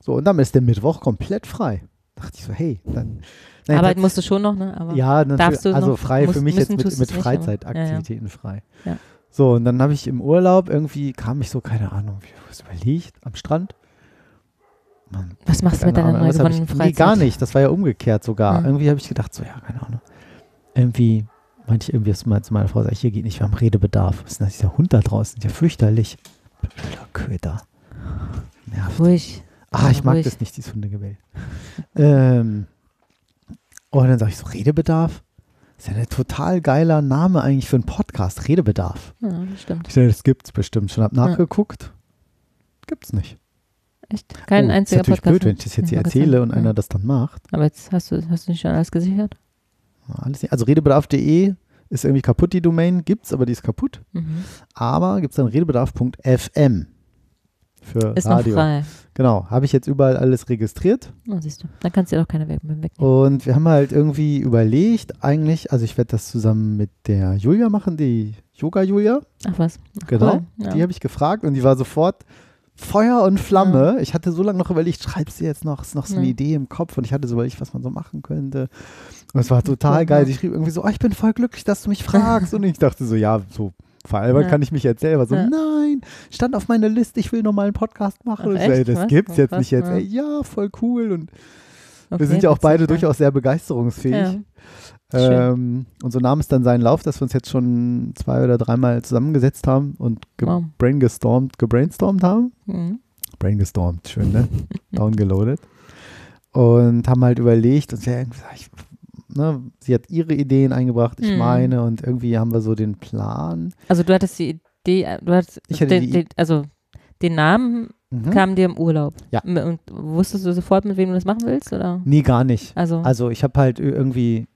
Speaker 2: so, und dann ist der Mittwoch komplett frei. Dachte ich so, hey, dann. Nein,
Speaker 3: Arbeiten
Speaker 2: das-
Speaker 3: musst du schon noch, ne? Aber
Speaker 2: ja,
Speaker 3: darfst du
Speaker 2: Also
Speaker 3: noch-
Speaker 2: frei
Speaker 3: musst-
Speaker 2: für mich jetzt mit, mit Freizeitaktivitäten frei.
Speaker 3: Ja.
Speaker 2: So, und dann habe ich im Urlaub irgendwie, kam ich so, keine Ahnung, wie was überlegt, am Strand. Mann,
Speaker 3: Was machst du mit deiner
Speaker 2: Ahnung,
Speaker 3: neu gewonnenen
Speaker 2: ich, Nee,
Speaker 3: Freizeit?
Speaker 2: gar nicht. Das war ja umgekehrt sogar.
Speaker 3: Mhm.
Speaker 2: Irgendwie habe ich gedacht, so, ja, keine Ahnung. Irgendwie meinte ich irgendwie mal zu meiner Frau, sag ich, hier geht nicht, wir haben Redebedarf. Was ist denn das, dieser Hund da draußen? Ist ja fürchterlich. Blöder Köter. Nervt.
Speaker 3: Ruhig.
Speaker 2: Ah, ich mag
Speaker 3: ruhig.
Speaker 2: das nicht, dieses Hundegebell. ähm, und dann sage ich so, Redebedarf? Das ist ja ein total geiler Name eigentlich für einen Podcast, Redebedarf.
Speaker 3: Ja, das stimmt.
Speaker 2: Ich das gibt's bestimmt schon. Hab
Speaker 3: Ja.
Speaker 2: nachgeguckt. Gibt's nicht.
Speaker 3: Echt? Kein
Speaker 2: oh,
Speaker 3: einziger
Speaker 2: ist natürlich
Speaker 3: Podcast.
Speaker 2: blöd, wenn ich das jetzt hier
Speaker 3: Ja,
Speaker 2: erzähle und
Speaker 3: ja.
Speaker 2: einer das dann macht.
Speaker 3: Aber jetzt hast du, hast du nicht schon alles gesichert?
Speaker 2: Ja, Alles nicht. Also redebedarf.de Ist irgendwie kaputt, die Domain. Gibt's, aber die ist kaputt.
Speaker 3: Mhm.
Speaker 2: Aber gibt es dann redebedarf.fm für
Speaker 3: Ist
Speaker 2: Radio.
Speaker 3: noch frei.
Speaker 2: Genau, habe ich jetzt überall alles registriert.
Speaker 3: Oh, siehst du. Dann kannst du ja doch keine Werbung mehr wegnehmen.
Speaker 2: Und wir haben halt irgendwie überlegt, eigentlich, also ich werde das zusammen mit der Julia machen, die Yoga Julia.
Speaker 3: Ach was. Ach,
Speaker 2: Genau.
Speaker 3: cool. Ja.
Speaker 2: Die habe ich gefragt und die war sofort Feuer und Flamme. Ich hatte so lange noch überlegt, schreibst du jetzt noch, ist noch so eine
Speaker 3: Ja.
Speaker 2: Idee im Kopf und ich hatte so überlegt, was man so machen könnte. Und es war total geil.
Speaker 3: ja.
Speaker 2: Sie schrieb irgendwie so, oh, ich bin voll glücklich, dass du mich fragst. und ich dachte so, ja, so veralbert
Speaker 3: Ja.
Speaker 2: kann ich mich jetzt selber. So,
Speaker 3: Ja.
Speaker 2: nein, stand auf meiner Liste, ich will noch mal einen Podcast machen.
Speaker 3: Ach,
Speaker 2: so, ey, das
Speaker 3: Was?
Speaker 2: gibt's
Speaker 3: Oh,
Speaker 2: jetzt
Speaker 3: krass,
Speaker 2: nicht jetzt.
Speaker 3: ja.
Speaker 2: Ey, ja, voll cool. Und
Speaker 3: Okay,
Speaker 2: wir sind ja auch beide durchaus sehr begeisterungsfähig.
Speaker 3: Ja.
Speaker 2: Ähm, und so nahm es dann seinen Lauf, dass wir uns jetzt schon zwei oder dreimal zusammengesetzt haben und
Speaker 3: Wow.
Speaker 2: gebrainstormt, gebrainstormt haben.
Speaker 3: Mhm.
Speaker 2: Brainstormt, schön, ne? Downgeloadet. Und haben halt überlegt und gesagt, ich, ne, sie hat ihre Ideen eingebracht, ich
Speaker 3: Mhm.
Speaker 2: meine, und irgendwie haben wir so den Plan.
Speaker 3: Also du hattest die Idee, äh, du hattest den,
Speaker 2: die-
Speaker 3: also den Namen
Speaker 2: Mhm.
Speaker 3: kam dir im Urlaub.
Speaker 2: Ja.
Speaker 3: Und wusstest du sofort, mit wem du das machen willst? Oder?
Speaker 2: Nee, gar nicht.
Speaker 3: Also,
Speaker 2: Also ich habe halt irgendwie,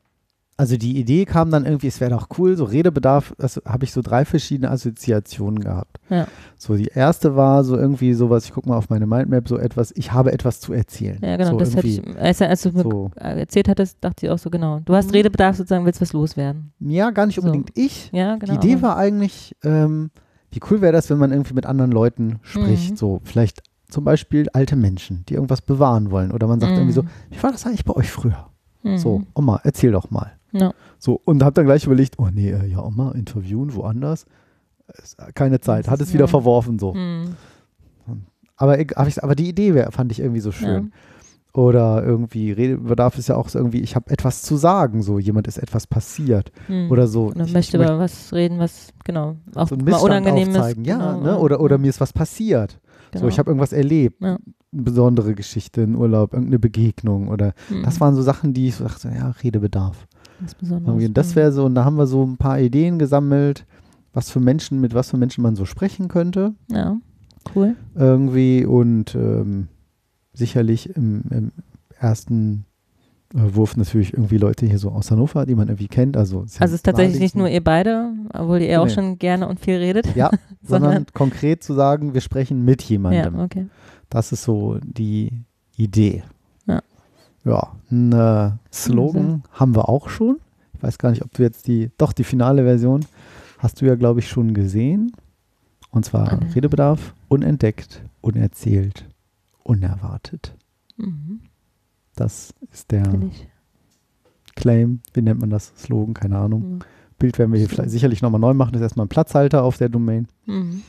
Speaker 2: also die Idee kam dann irgendwie, es wäre doch cool, so Redebedarf, also habe ich so drei verschiedene Assoziationen gehabt.
Speaker 3: Ja.
Speaker 2: So die erste war so irgendwie sowas, ich gucke mal auf meine Mindmap, so etwas, ich habe etwas zu erzählen.
Speaker 3: ja genau,
Speaker 2: so
Speaker 3: das hätte ich, als, als du mir
Speaker 2: so.
Speaker 3: erzählt hattest, dachte ich auch so, genau. Du hast
Speaker 2: Mhm.
Speaker 3: Redebedarf sozusagen, willst was loswerden.
Speaker 2: Ja, gar nicht
Speaker 3: So.
Speaker 2: unbedingt ich.
Speaker 3: Ja, genau.
Speaker 2: die Idee war eigentlich, ähm, wie cool wäre das, wenn man irgendwie mit anderen Leuten spricht,
Speaker 3: Mhm.
Speaker 2: so vielleicht zum Beispiel alte Menschen, die irgendwas bewahren wollen oder man sagt
Speaker 3: Mhm.
Speaker 2: irgendwie so, wie war das eigentlich bei euch früher?
Speaker 3: Mhm.
Speaker 2: So, Oma, erzähl doch mal.
Speaker 3: Ja.
Speaker 2: So, und hab dann gleich überlegt, oh nee, äh, ja, Oma, interviewen, woanders. Ist, äh, Keine Zeit, hat es
Speaker 3: ist
Speaker 2: wieder
Speaker 3: ja-
Speaker 2: verworfen so.
Speaker 3: Mhm.
Speaker 2: Aber, aber die Idee fand ich irgendwie so schön. Oder irgendwie, Redebedarf ist ja auch so irgendwie, ich habe etwas zu sagen, so jemand ist etwas passiert.
Speaker 3: Mhm.
Speaker 2: Oder so.
Speaker 3: Oder
Speaker 2: ich,
Speaker 3: möchte
Speaker 2: ich
Speaker 3: über was reden, was, genau, auch
Speaker 2: so einen
Speaker 3: mal unangenehm ist.
Speaker 2: aufzeigen. Ja,
Speaker 3: genau,
Speaker 2: ne? oder, oder mir ist was passiert.
Speaker 3: genau.
Speaker 2: So, ich habe irgendwas erlebt.
Speaker 3: Ja.
Speaker 2: Eine besondere Geschichte, ein Urlaub, irgendeine Begegnung oder
Speaker 3: Mhm.
Speaker 2: das waren so Sachen, die ich so dachte, ja, Redebedarf.
Speaker 3: Was Besonderes.
Speaker 2: Das wäre so, und da haben wir so ein paar Ideen gesammelt, was für Menschen, mit was für Menschen man so sprechen könnte.
Speaker 3: Ja, cool.
Speaker 2: Irgendwie und ähm, sicherlich im, im ersten äh, Wurf natürlich irgendwie Leute hier so aus Hannover, die man irgendwie kennt. Also,
Speaker 3: Also es ist tatsächlich nicht nur ihr beide, obwohl ihr auch
Speaker 2: Nee.
Speaker 3: schon gerne und viel redet.
Speaker 2: Ja, sondern
Speaker 3: sondern-
Speaker 2: konkret zu sagen, wir sprechen mit jemandem.
Speaker 3: Ja, okay.
Speaker 2: Das ist so die Idee.
Speaker 3: Ja.
Speaker 2: Ja, ein äh, Slogan haben wir auch schon. Ich weiß gar nicht, ob du jetzt die, doch die finale Version hast du ja, glaube ich, schon gesehen. Und zwar
Speaker 3: Alle.
Speaker 2: Redebedarf, unentdeckt, unerzählt, unerwartet.
Speaker 3: Mhm.
Speaker 2: Das ist der. Claim. Wie nennt man das? Slogan? Keine Ahnung.
Speaker 3: Mhm.
Speaker 2: Bild werden wir hier vielleicht sicherlich nochmal neu machen. Das ist erstmal ein Platzhalter auf der Domain.
Speaker 3: Mhm.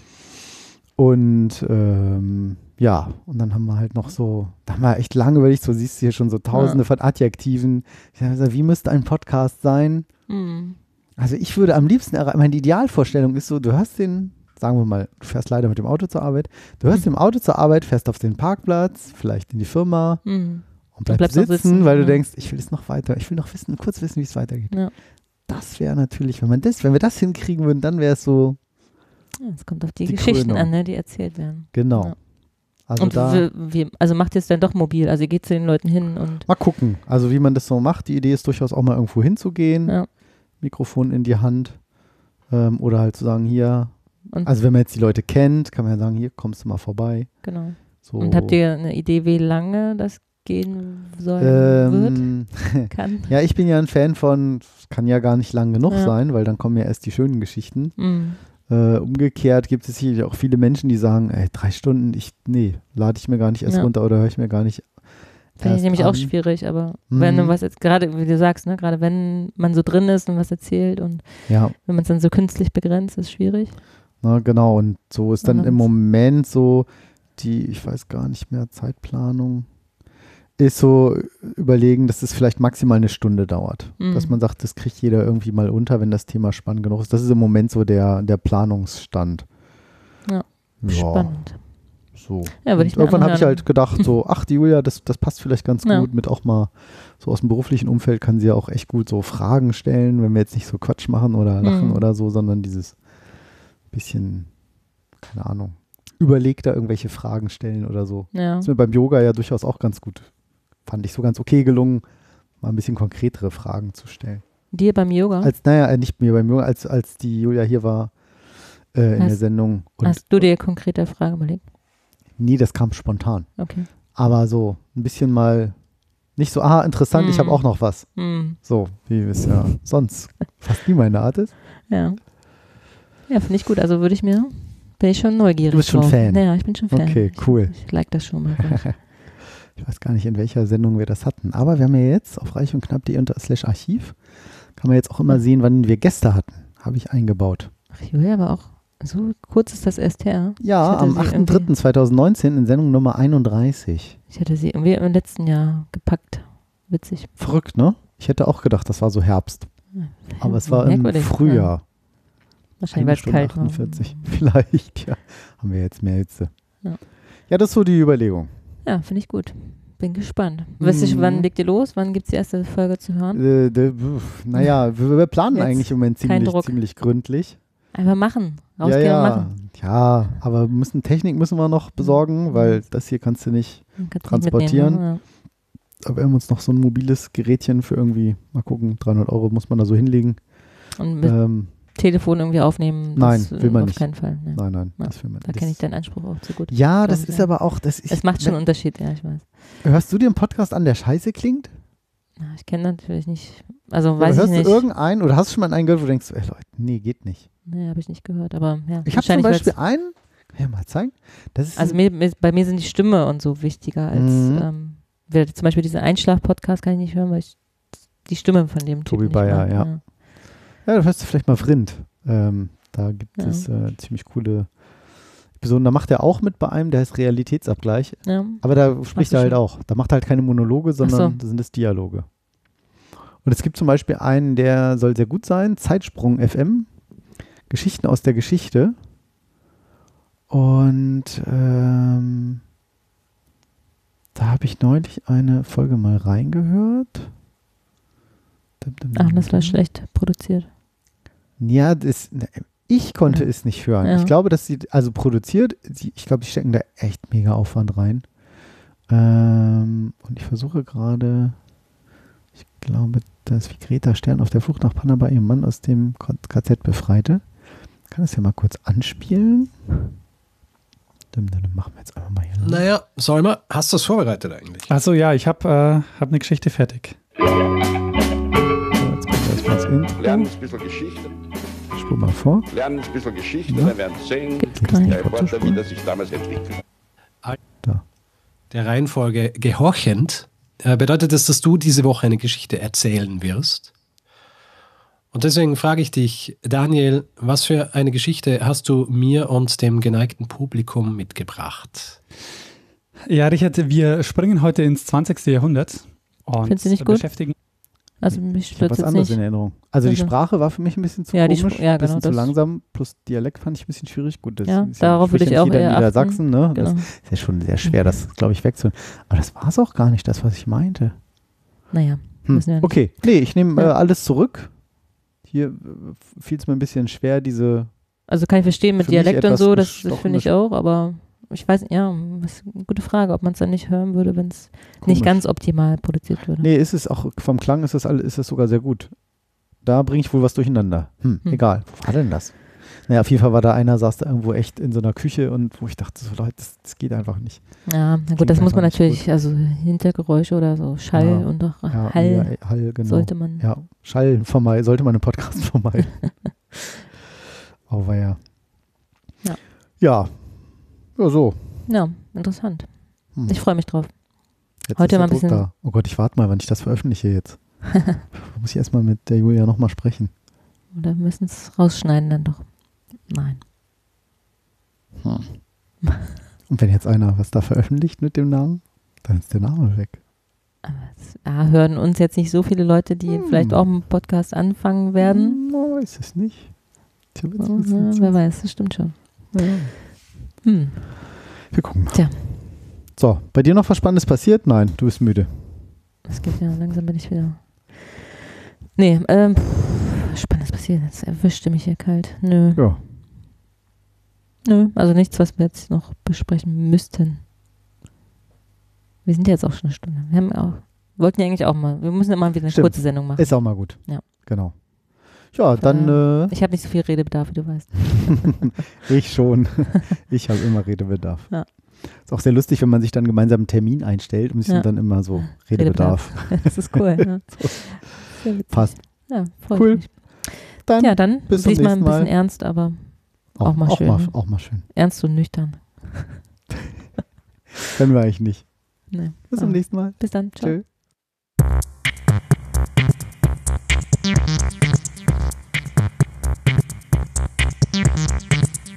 Speaker 2: Und ähm, ja, und dann haben wir halt noch so, da haben wir echt lange überlegt, so siehst du hier schon so tausende von Adjektiven. Gesagt, wie müsste ein Podcast sein?
Speaker 3: Mhm.
Speaker 2: Also ich würde am liebsten, meine Idealvorstellung ist so, du hörst den, sagen wir mal, du fährst leider mit dem Auto zur Arbeit, du hörst im Auto zur Arbeit, fährst auf den Parkplatz, vielleicht in die Firma
Speaker 3: Mhm.
Speaker 2: und bleibst,
Speaker 3: bleibst
Speaker 2: sitzen,
Speaker 3: sitzen,
Speaker 2: weil du
Speaker 3: ja.
Speaker 2: denkst, ich will es noch weiter, ich will noch wissen, kurz wissen, wie es weitergeht.
Speaker 3: Ja.
Speaker 2: Das wäre natürlich, wenn man das, wenn wir das hinkriegen würden, dann wäre es so,
Speaker 3: Ja, Es kommt auf die,
Speaker 2: Die
Speaker 3: Geschichten
Speaker 2: Krönung.
Speaker 3: an, ne, die erzählt werden.
Speaker 2: genau. Also
Speaker 3: und
Speaker 2: da,
Speaker 3: wie, also macht ihr es dann doch mobil? Also ihr geht zu den Leuten hin und
Speaker 2: Mal gucken, also wie man das so macht. Die Idee ist durchaus auch mal irgendwo hinzugehen,
Speaker 3: ja.
Speaker 2: Mikrofon in die Hand ähm, oder halt zu sagen, hier,
Speaker 3: Und,
Speaker 2: also wenn man jetzt die Leute kennt, kann man ja sagen, hier kommst du mal vorbei.
Speaker 3: genau.
Speaker 2: So.
Speaker 3: Und habt ihr eine Idee, wie lange das gehen soll, wird,
Speaker 2: ähm,
Speaker 3: kann?
Speaker 2: Ja, ich bin ja ein Fan von, es kann ja gar nicht lang genug
Speaker 3: Ja.
Speaker 2: sein, weil dann kommen ja erst die schönen Geschichten.
Speaker 3: Mhm.
Speaker 2: Äh, umgekehrt gibt es sicherlich auch viele Menschen, die sagen, ey, drei Stunden, ich, nee, lade ich mir gar nicht erst
Speaker 3: Ja.
Speaker 2: runter oder höre ich mir gar nicht
Speaker 3: Finde ich nämlich auch
Speaker 2: an.
Speaker 3: schwierig, aber wenn du
Speaker 2: Mhm.
Speaker 3: was jetzt, gerade wie du sagst, ne, gerade wenn man so drin ist und was erzählt und
Speaker 2: Ja,
Speaker 3: wenn man es dann so künstlich begrenzt, ist schwierig.
Speaker 2: Na, genau, und so ist dann im
Speaker 3: Anderes.
Speaker 2: Moment so die, ich weiß gar nicht mehr, Zeitplanung, ist so überlegen, dass es vielleicht maximal eine Stunde dauert.
Speaker 3: Mhm.
Speaker 2: Dass man sagt, das kriegt jeder irgendwie mal unter, wenn das Thema spannend genug ist. Das ist im Moment so der, der Planungsstand.
Speaker 3: Ja, Spannend.
Speaker 2: So.
Speaker 3: Ja,
Speaker 2: irgendwann habe ich halt gedacht, so, ach, die Julia, das, das passt vielleicht ganz
Speaker 3: Ja.
Speaker 2: gut mit auch mal so aus dem beruflichen Umfeld kann sie ja auch echt gut so Fragen stellen, wenn wir jetzt nicht so Quatsch machen oder lachen
Speaker 3: Mhm.
Speaker 2: oder so, sondern dieses bisschen, keine Ahnung, überlegter irgendwelche Fragen stellen oder so.
Speaker 3: Ja.
Speaker 2: ist mir beim Yoga ja durchaus auch ganz gut, fand ich so ganz okay gelungen, mal ein bisschen konkretere Fragen zu stellen.
Speaker 3: Dir beim Yoga?
Speaker 2: Als, naja, äh, nicht mir beim Yoga, als, als die Julia hier war äh, in
Speaker 3: Hast-
Speaker 2: der Sendung. Und
Speaker 3: Hast du dir konkrete Frage überlegt?
Speaker 2: nee, das kam spontan.
Speaker 3: Okay.
Speaker 2: Aber so ein bisschen mal nicht so, ah, interessant, ich habe
Speaker 3: Mm.
Speaker 2: auch noch was.
Speaker 3: Hm.
Speaker 2: So, wie es ja sonst fast nie meine Art ist.
Speaker 3: Ja. Ja, finde ich gut. Also würde ich mir, bin ich schon neugierig.
Speaker 2: Du bist schon
Speaker 3: drauf.
Speaker 2: Fan.
Speaker 3: Ja, ich bin schon Fan.
Speaker 2: Okay, cool.
Speaker 3: Ich, ich like das schon mal.
Speaker 2: Ich weiß gar nicht, in welcher Sendung wir das hatten. Aber wir haben ja jetzt auf reich und knapp.de unter slash Archiv, kann man jetzt auch immer sehen, wann wir Gäste hatten. Habe ich eingebaut.
Speaker 3: Ach, Julia war auch, so kurz ist das erst her.
Speaker 2: Ja,
Speaker 3: hatte
Speaker 2: am
Speaker 3: sie irgendwie-
Speaker 2: 8.3.2019 in Sendung Nummer 31.
Speaker 3: Ich hätte sie irgendwie im letzten Jahr gepackt. Witzig.
Speaker 2: Verrückt, ne? Ich hätte auch gedacht, das war so Herbst. Aber es war im
Speaker 3: Merkwürdig,
Speaker 2: Frühjahr.
Speaker 3: Ja. Wahrscheinlich, weil es kalt war.
Speaker 2: 48. Vielleicht, ja. Haben wir jetzt mehr Hitze.
Speaker 3: Ja.
Speaker 2: Ja, das ist so die Überlegung.
Speaker 3: Ja, finde ich gut. Bin gespannt. Weißt du,
Speaker 2: Mhm.
Speaker 3: wann legt ihr los? Wann gibt es die erste Folge zu hören?
Speaker 2: Äh, de, naja, wir, wir planen
Speaker 3: Jetzt
Speaker 2: eigentlich im Moment ziemlich, ziemlich gründlich.
Speaker 3: Einfach machen.
Speaker 2: Ja,
Speaker 3: Rausgehen
Speaker 2: ja.
Speaker 3: und machen.
Speaker 2: Ja, aber müssen, Technik müssen wir noch besorgen, weil das hier kannst du nicht
Speaker 3: kannst
Speaker 2: transportieren.
Speaker 3: mitnehmen,
Speaker 2: Aber wir haben uns noch so ein mobiles Gerätchen für irgendwie, mal gucken, 300 Euro muss man da so hinlegen.
Speaker 3: ja. Und mit
Speaker 2: Ähm,
Speaker 3: Telefon irgendwie aufnehmen.
Speaker 2: nein,
Speaker 3: das,
Speaker 2: will man
Speaker 3: auf
Speaker 2: nicht.
Speaker 3: keinen Fall. Ne.
Speaker 2: nein, nein,
Speaker 3: Ja,
Speaker 2: das will man
Speaker 3: Da
Speaker 2: das-
Speaker 3: kenne ich deinen Anspruch auch zu gut.
Speaker 2: Ja, das ist
Speaker 3: ja.
Speaker 2: aber auch, das ich,
Speaker 3: Es macht schon einen Unterschied, ja, ich weiß.
Speaker 2: Hörst du dir einen Podcast an, der scheiße klingt?
Speaker 3: Ja, ich kenne natürlich nicht. Also
Speaker 2: Oder
Speaker 3: weiß ich
Speaker 2: hörst
Speaker 3: nicht.
Speaker 2: du irgendeinen oder hast du schon mal einen gehört, wo du denkst, ey Leute, nee, geht nicht.
Speaker 3: Nee, habe ich nicht gehört, aber ja.
Speaker 2: Ich habe zum Beispiel einen, kann ich ja mal zeigen. Das
Speaker 3: Also mir, mir, bei mir sind die Stimme und so wichtiger als
Speaker 2: Mhm.
Speaker 3: ähm, zum Beispiel diesen Einschlaf-Podcast kann ich nicht hören, weil ich die Stimme von dem
Speaker 2: Tobi
Speaker 3: Typen nicht
Speaker 2: Bayer,
Speaker 3: mag.
Speaker 2: ja. Ja, da hörst du vielleicht mal Vrind. Ähm, da gibt
Speaker 3: Ja.
Speaker 2: es äh, ziemlich coole Episoden. Da macht er auch mit bei einem, der heißt Realitätsabgleich.
Speaker 3: Ja.
Speaker 2: Aber da spricht er halt
Speaker 3: schon.
Speaker 2: auch. Da macht er halt keine Monologe, sondern
Speaker 3: so.
Speaker 2: das sind das Dialoge. Und es gibt zum Beispiel einen, der soll sehr gut sein, Zeitsprung FM, Geschichten aus der Geschichte. Und ähm, da habe ich neulich eine Folge mal reingehört.
Speaker 3: Ach, das war schlecht produziert.
Speaker 2: Ja, das, ich konnte
Speaker 3: Ja.
Speaker 2: es nicht hören.
Speaker 3: Ja.
Speaker 2: Ich glaube, dass sie, also produziert, sie, ich glaube, die stecken da echt mega Aufwand rein. Ähm, und ich versuche gerade, ich glaube, dass wie Greta Stern auf der Flucht nach Panama ihren Mann aus dem KZ befreite. Kann das ja mal kurz anspielen. Dum, machen wir jetzt einfach mal hier. lang.
Speaker 10: Naja, Solmer, hast du es vorbereitet eigentlich?
Speaker 11: Achso, ja, ich habe äh, hab eine Geschichte fertig.
Speaker 2: So, jetzt kommt erstmal das Intro.
Speaker 12: Lernen ein bisschen Geschichte.
Speaker 2: Spur mal vor.
Speaker 12: Lernen ein bisschen Geschichte,
Speaker 2: Ja.
Speaker 12: dann werden Sie sehen, der Reporter, wie das sich damals entwickelt.
Speaker 10: Der Reihenfolge gehorchend äh, bedeutet das, dass du diese Woche eine Geschichte erzählen wirst. Und deswegen frage ich dich, Daniel, was für eine Geschichte hast du mir und dem geneigten Publikum mitgebracht?
Speaker 11: Ja, Richard, wir springen heute ins 20. Jahrhundert. Und
Speaker 3: Findest du nicht gut?
Speaker 11: beschäftigen
Speaker 3: Also mich
Speaker 2: Ich was anderes
Speaker 3: nicht.
Speaker 2: in Erinnerung. Also die
Speaker 3: Also-
Speaker 2: Sprache war für mich ein bisschen zu
Speaker 3: Ja, die
Speaker 2: komisch,
Speaker 3: Spr- ja,
Speaker 2: ein bisschen
Speaker 3: genau,
Speaker 2: zu
Speaker 3: das-
Speaker 2: langsam, plus Dialekt fand ich ein bisschen schwierig. Gut, das
Speaker 3: Ja,
Speaker 2: ist ja-
Speaker 3: darauf würde ich
Speaker 2: ja
Speaker 3: auch eher.
Speaker 2: Niedersachsen, ne? Das
Speaker 3: Genau.
Speaker 2: ist ja schon sehr schwer, das, glaube ich, wegzuholen. Aber das war es auch gar nicht, das, was ich meinte.
Speaker 3: Naja,
Speaker 2: Hm.
Speaker 3: nicht.
Speaker 2: Okay, nee, ich nehme äh,
Speaker 3: Ja.
Speaker 2: alles zurück. Hier fiel es mir ein bisschen schwer, diese
Speaker 3: Also kann ich verstehen mit Dialekt und so, das, das finde ich auch, aber ich weiß, ja, ist eine gute Frage, ob man es dann nicht hören würde, wenn es nicht ganz optimal produziert würde.
Speaker 2: Nee, ist es auch, vom Klang ist das, all- ist das sogar sehr gut. Da bringe ich wohl was durcheinander. Hm,
Speaker 3: Hm.
Speaker 2: egal. Wo war denn das? Naja, auf jeden Fall war da einer, saß da irgendwo echt in so einer Küche und wo ich dachte, so Leute, das, das geht einfach nicht.
Speaker 3: Ja, na gut, das muss man natürlich, also Hintergeräusche oder so, Schall
Speaker 2: Ja.
Speaker 3: und auch
Speaker 2: Ja,
Speaker 3: Hall
Speaker 2: ja, Hall, genau.
Speaker 3: sollte man.
Speaker 2: Ja, Schall vermeiden, sollte man im Podcast vermeiden. Aber ja.
Speaker 3: Ja.
Speaker 2: Ja. So.
Speaker 3: Ja, interessant.
Speaker 2: Hm.
Speaker 3: Ich freue mich drauf.
Speaker 2: Jetzt
Speaker 3: Heute mal ein bisschen-
Speaker 2: Da. Oh Gott, ich warte mal, wann ich das veröffentliche jetzt. Muss ich erstmal mit der Julia nochmal sprechen.
Speaker 3: Oder müssen es rausschneiden dann doch. Nein.
Speaker 2: Und wenn jetzt einer was da veröffentlicht mit dem Namen, dann ist der Name weg.
Speaker 3: Ja, hören uns jetzt nicht so viele Leute, die
Speaker 2: Hm.
Speaker 3: vielleicht auch einen Podcast anfangen werden.
Speaker 2: No, ist es nicht. Ich jetzt bisschen-
Speaker 3: ja, wer weiß, das stimmt schon.
Speaker 2: Ja.
Speaker 3: Hm.
Speaker 2: Wir gucken mal.
Speaker 3: Tja.
Speaker 2: So, bei dir noch was Spannendes passiert? Nein, du bist müde.
Speaker 3: Es geht ja, langsam bin ich wieder. Nee, ähm, Spannendes passiert. Jetzt erwischte mich hier kalt. Nö.
Speaker 2: Ja.
Speaker 3: Nö, also nichts, was wir jetzt noch besprechen müssten. Wir sind jetzt auch schon eine Stunde. Wir haben auch Wollten ja eigentlich auch mal. Wir müssen immer wieder eine
Speaker 2: Stimmt.
Speaker 3: kurze Sendung machen.
Speaker 2: Ist auch mal gut.
Speaker 3: Ja.
Speaker 2: Genau. Ja, dann. Äh,
Speaker 3: ich habe nicht so viel Redebedarf, wie du weißt.
Speaker 2: ich schon. ich habe immer Redebedarf.
Speaker 3: Ja.
Speaker 2: Ist auch sehr lustig, wenn man sich dann gemeinsam einen Termin einstellt und sie
Speaker 3: Ja.
Speaker 2: dann immer so Redebedarf.
Speaker 3: das ist cool. Ja.
Speaker 2: so. Passt.
Speaker 3: Ja,
Speaker 2: Cool. Dann
Speaker 3: ja, dann
Speaker 2: bis zum
Speaker 3: diesmal ein bisschen
Speaker 2: Mal.
Speaker 3: ernst, aber auch, mal
Speaker 2: auch
Speaker 3: schön.
Speaker 2: Mal,
Speaker 3: ne?
Speaker 2: auch mal schön.
Speaker 3: Ernst und nüchtern.
Speaker 2: Können wir eigentlich nicht.
Speaker 3: Nee.
Speaker 2: Bis zum
Speaker 3: Aber
Speaker 2: nächsten Mal.
Speaker 3: Bis dann. Ciao.
Speaker 2: Tschö.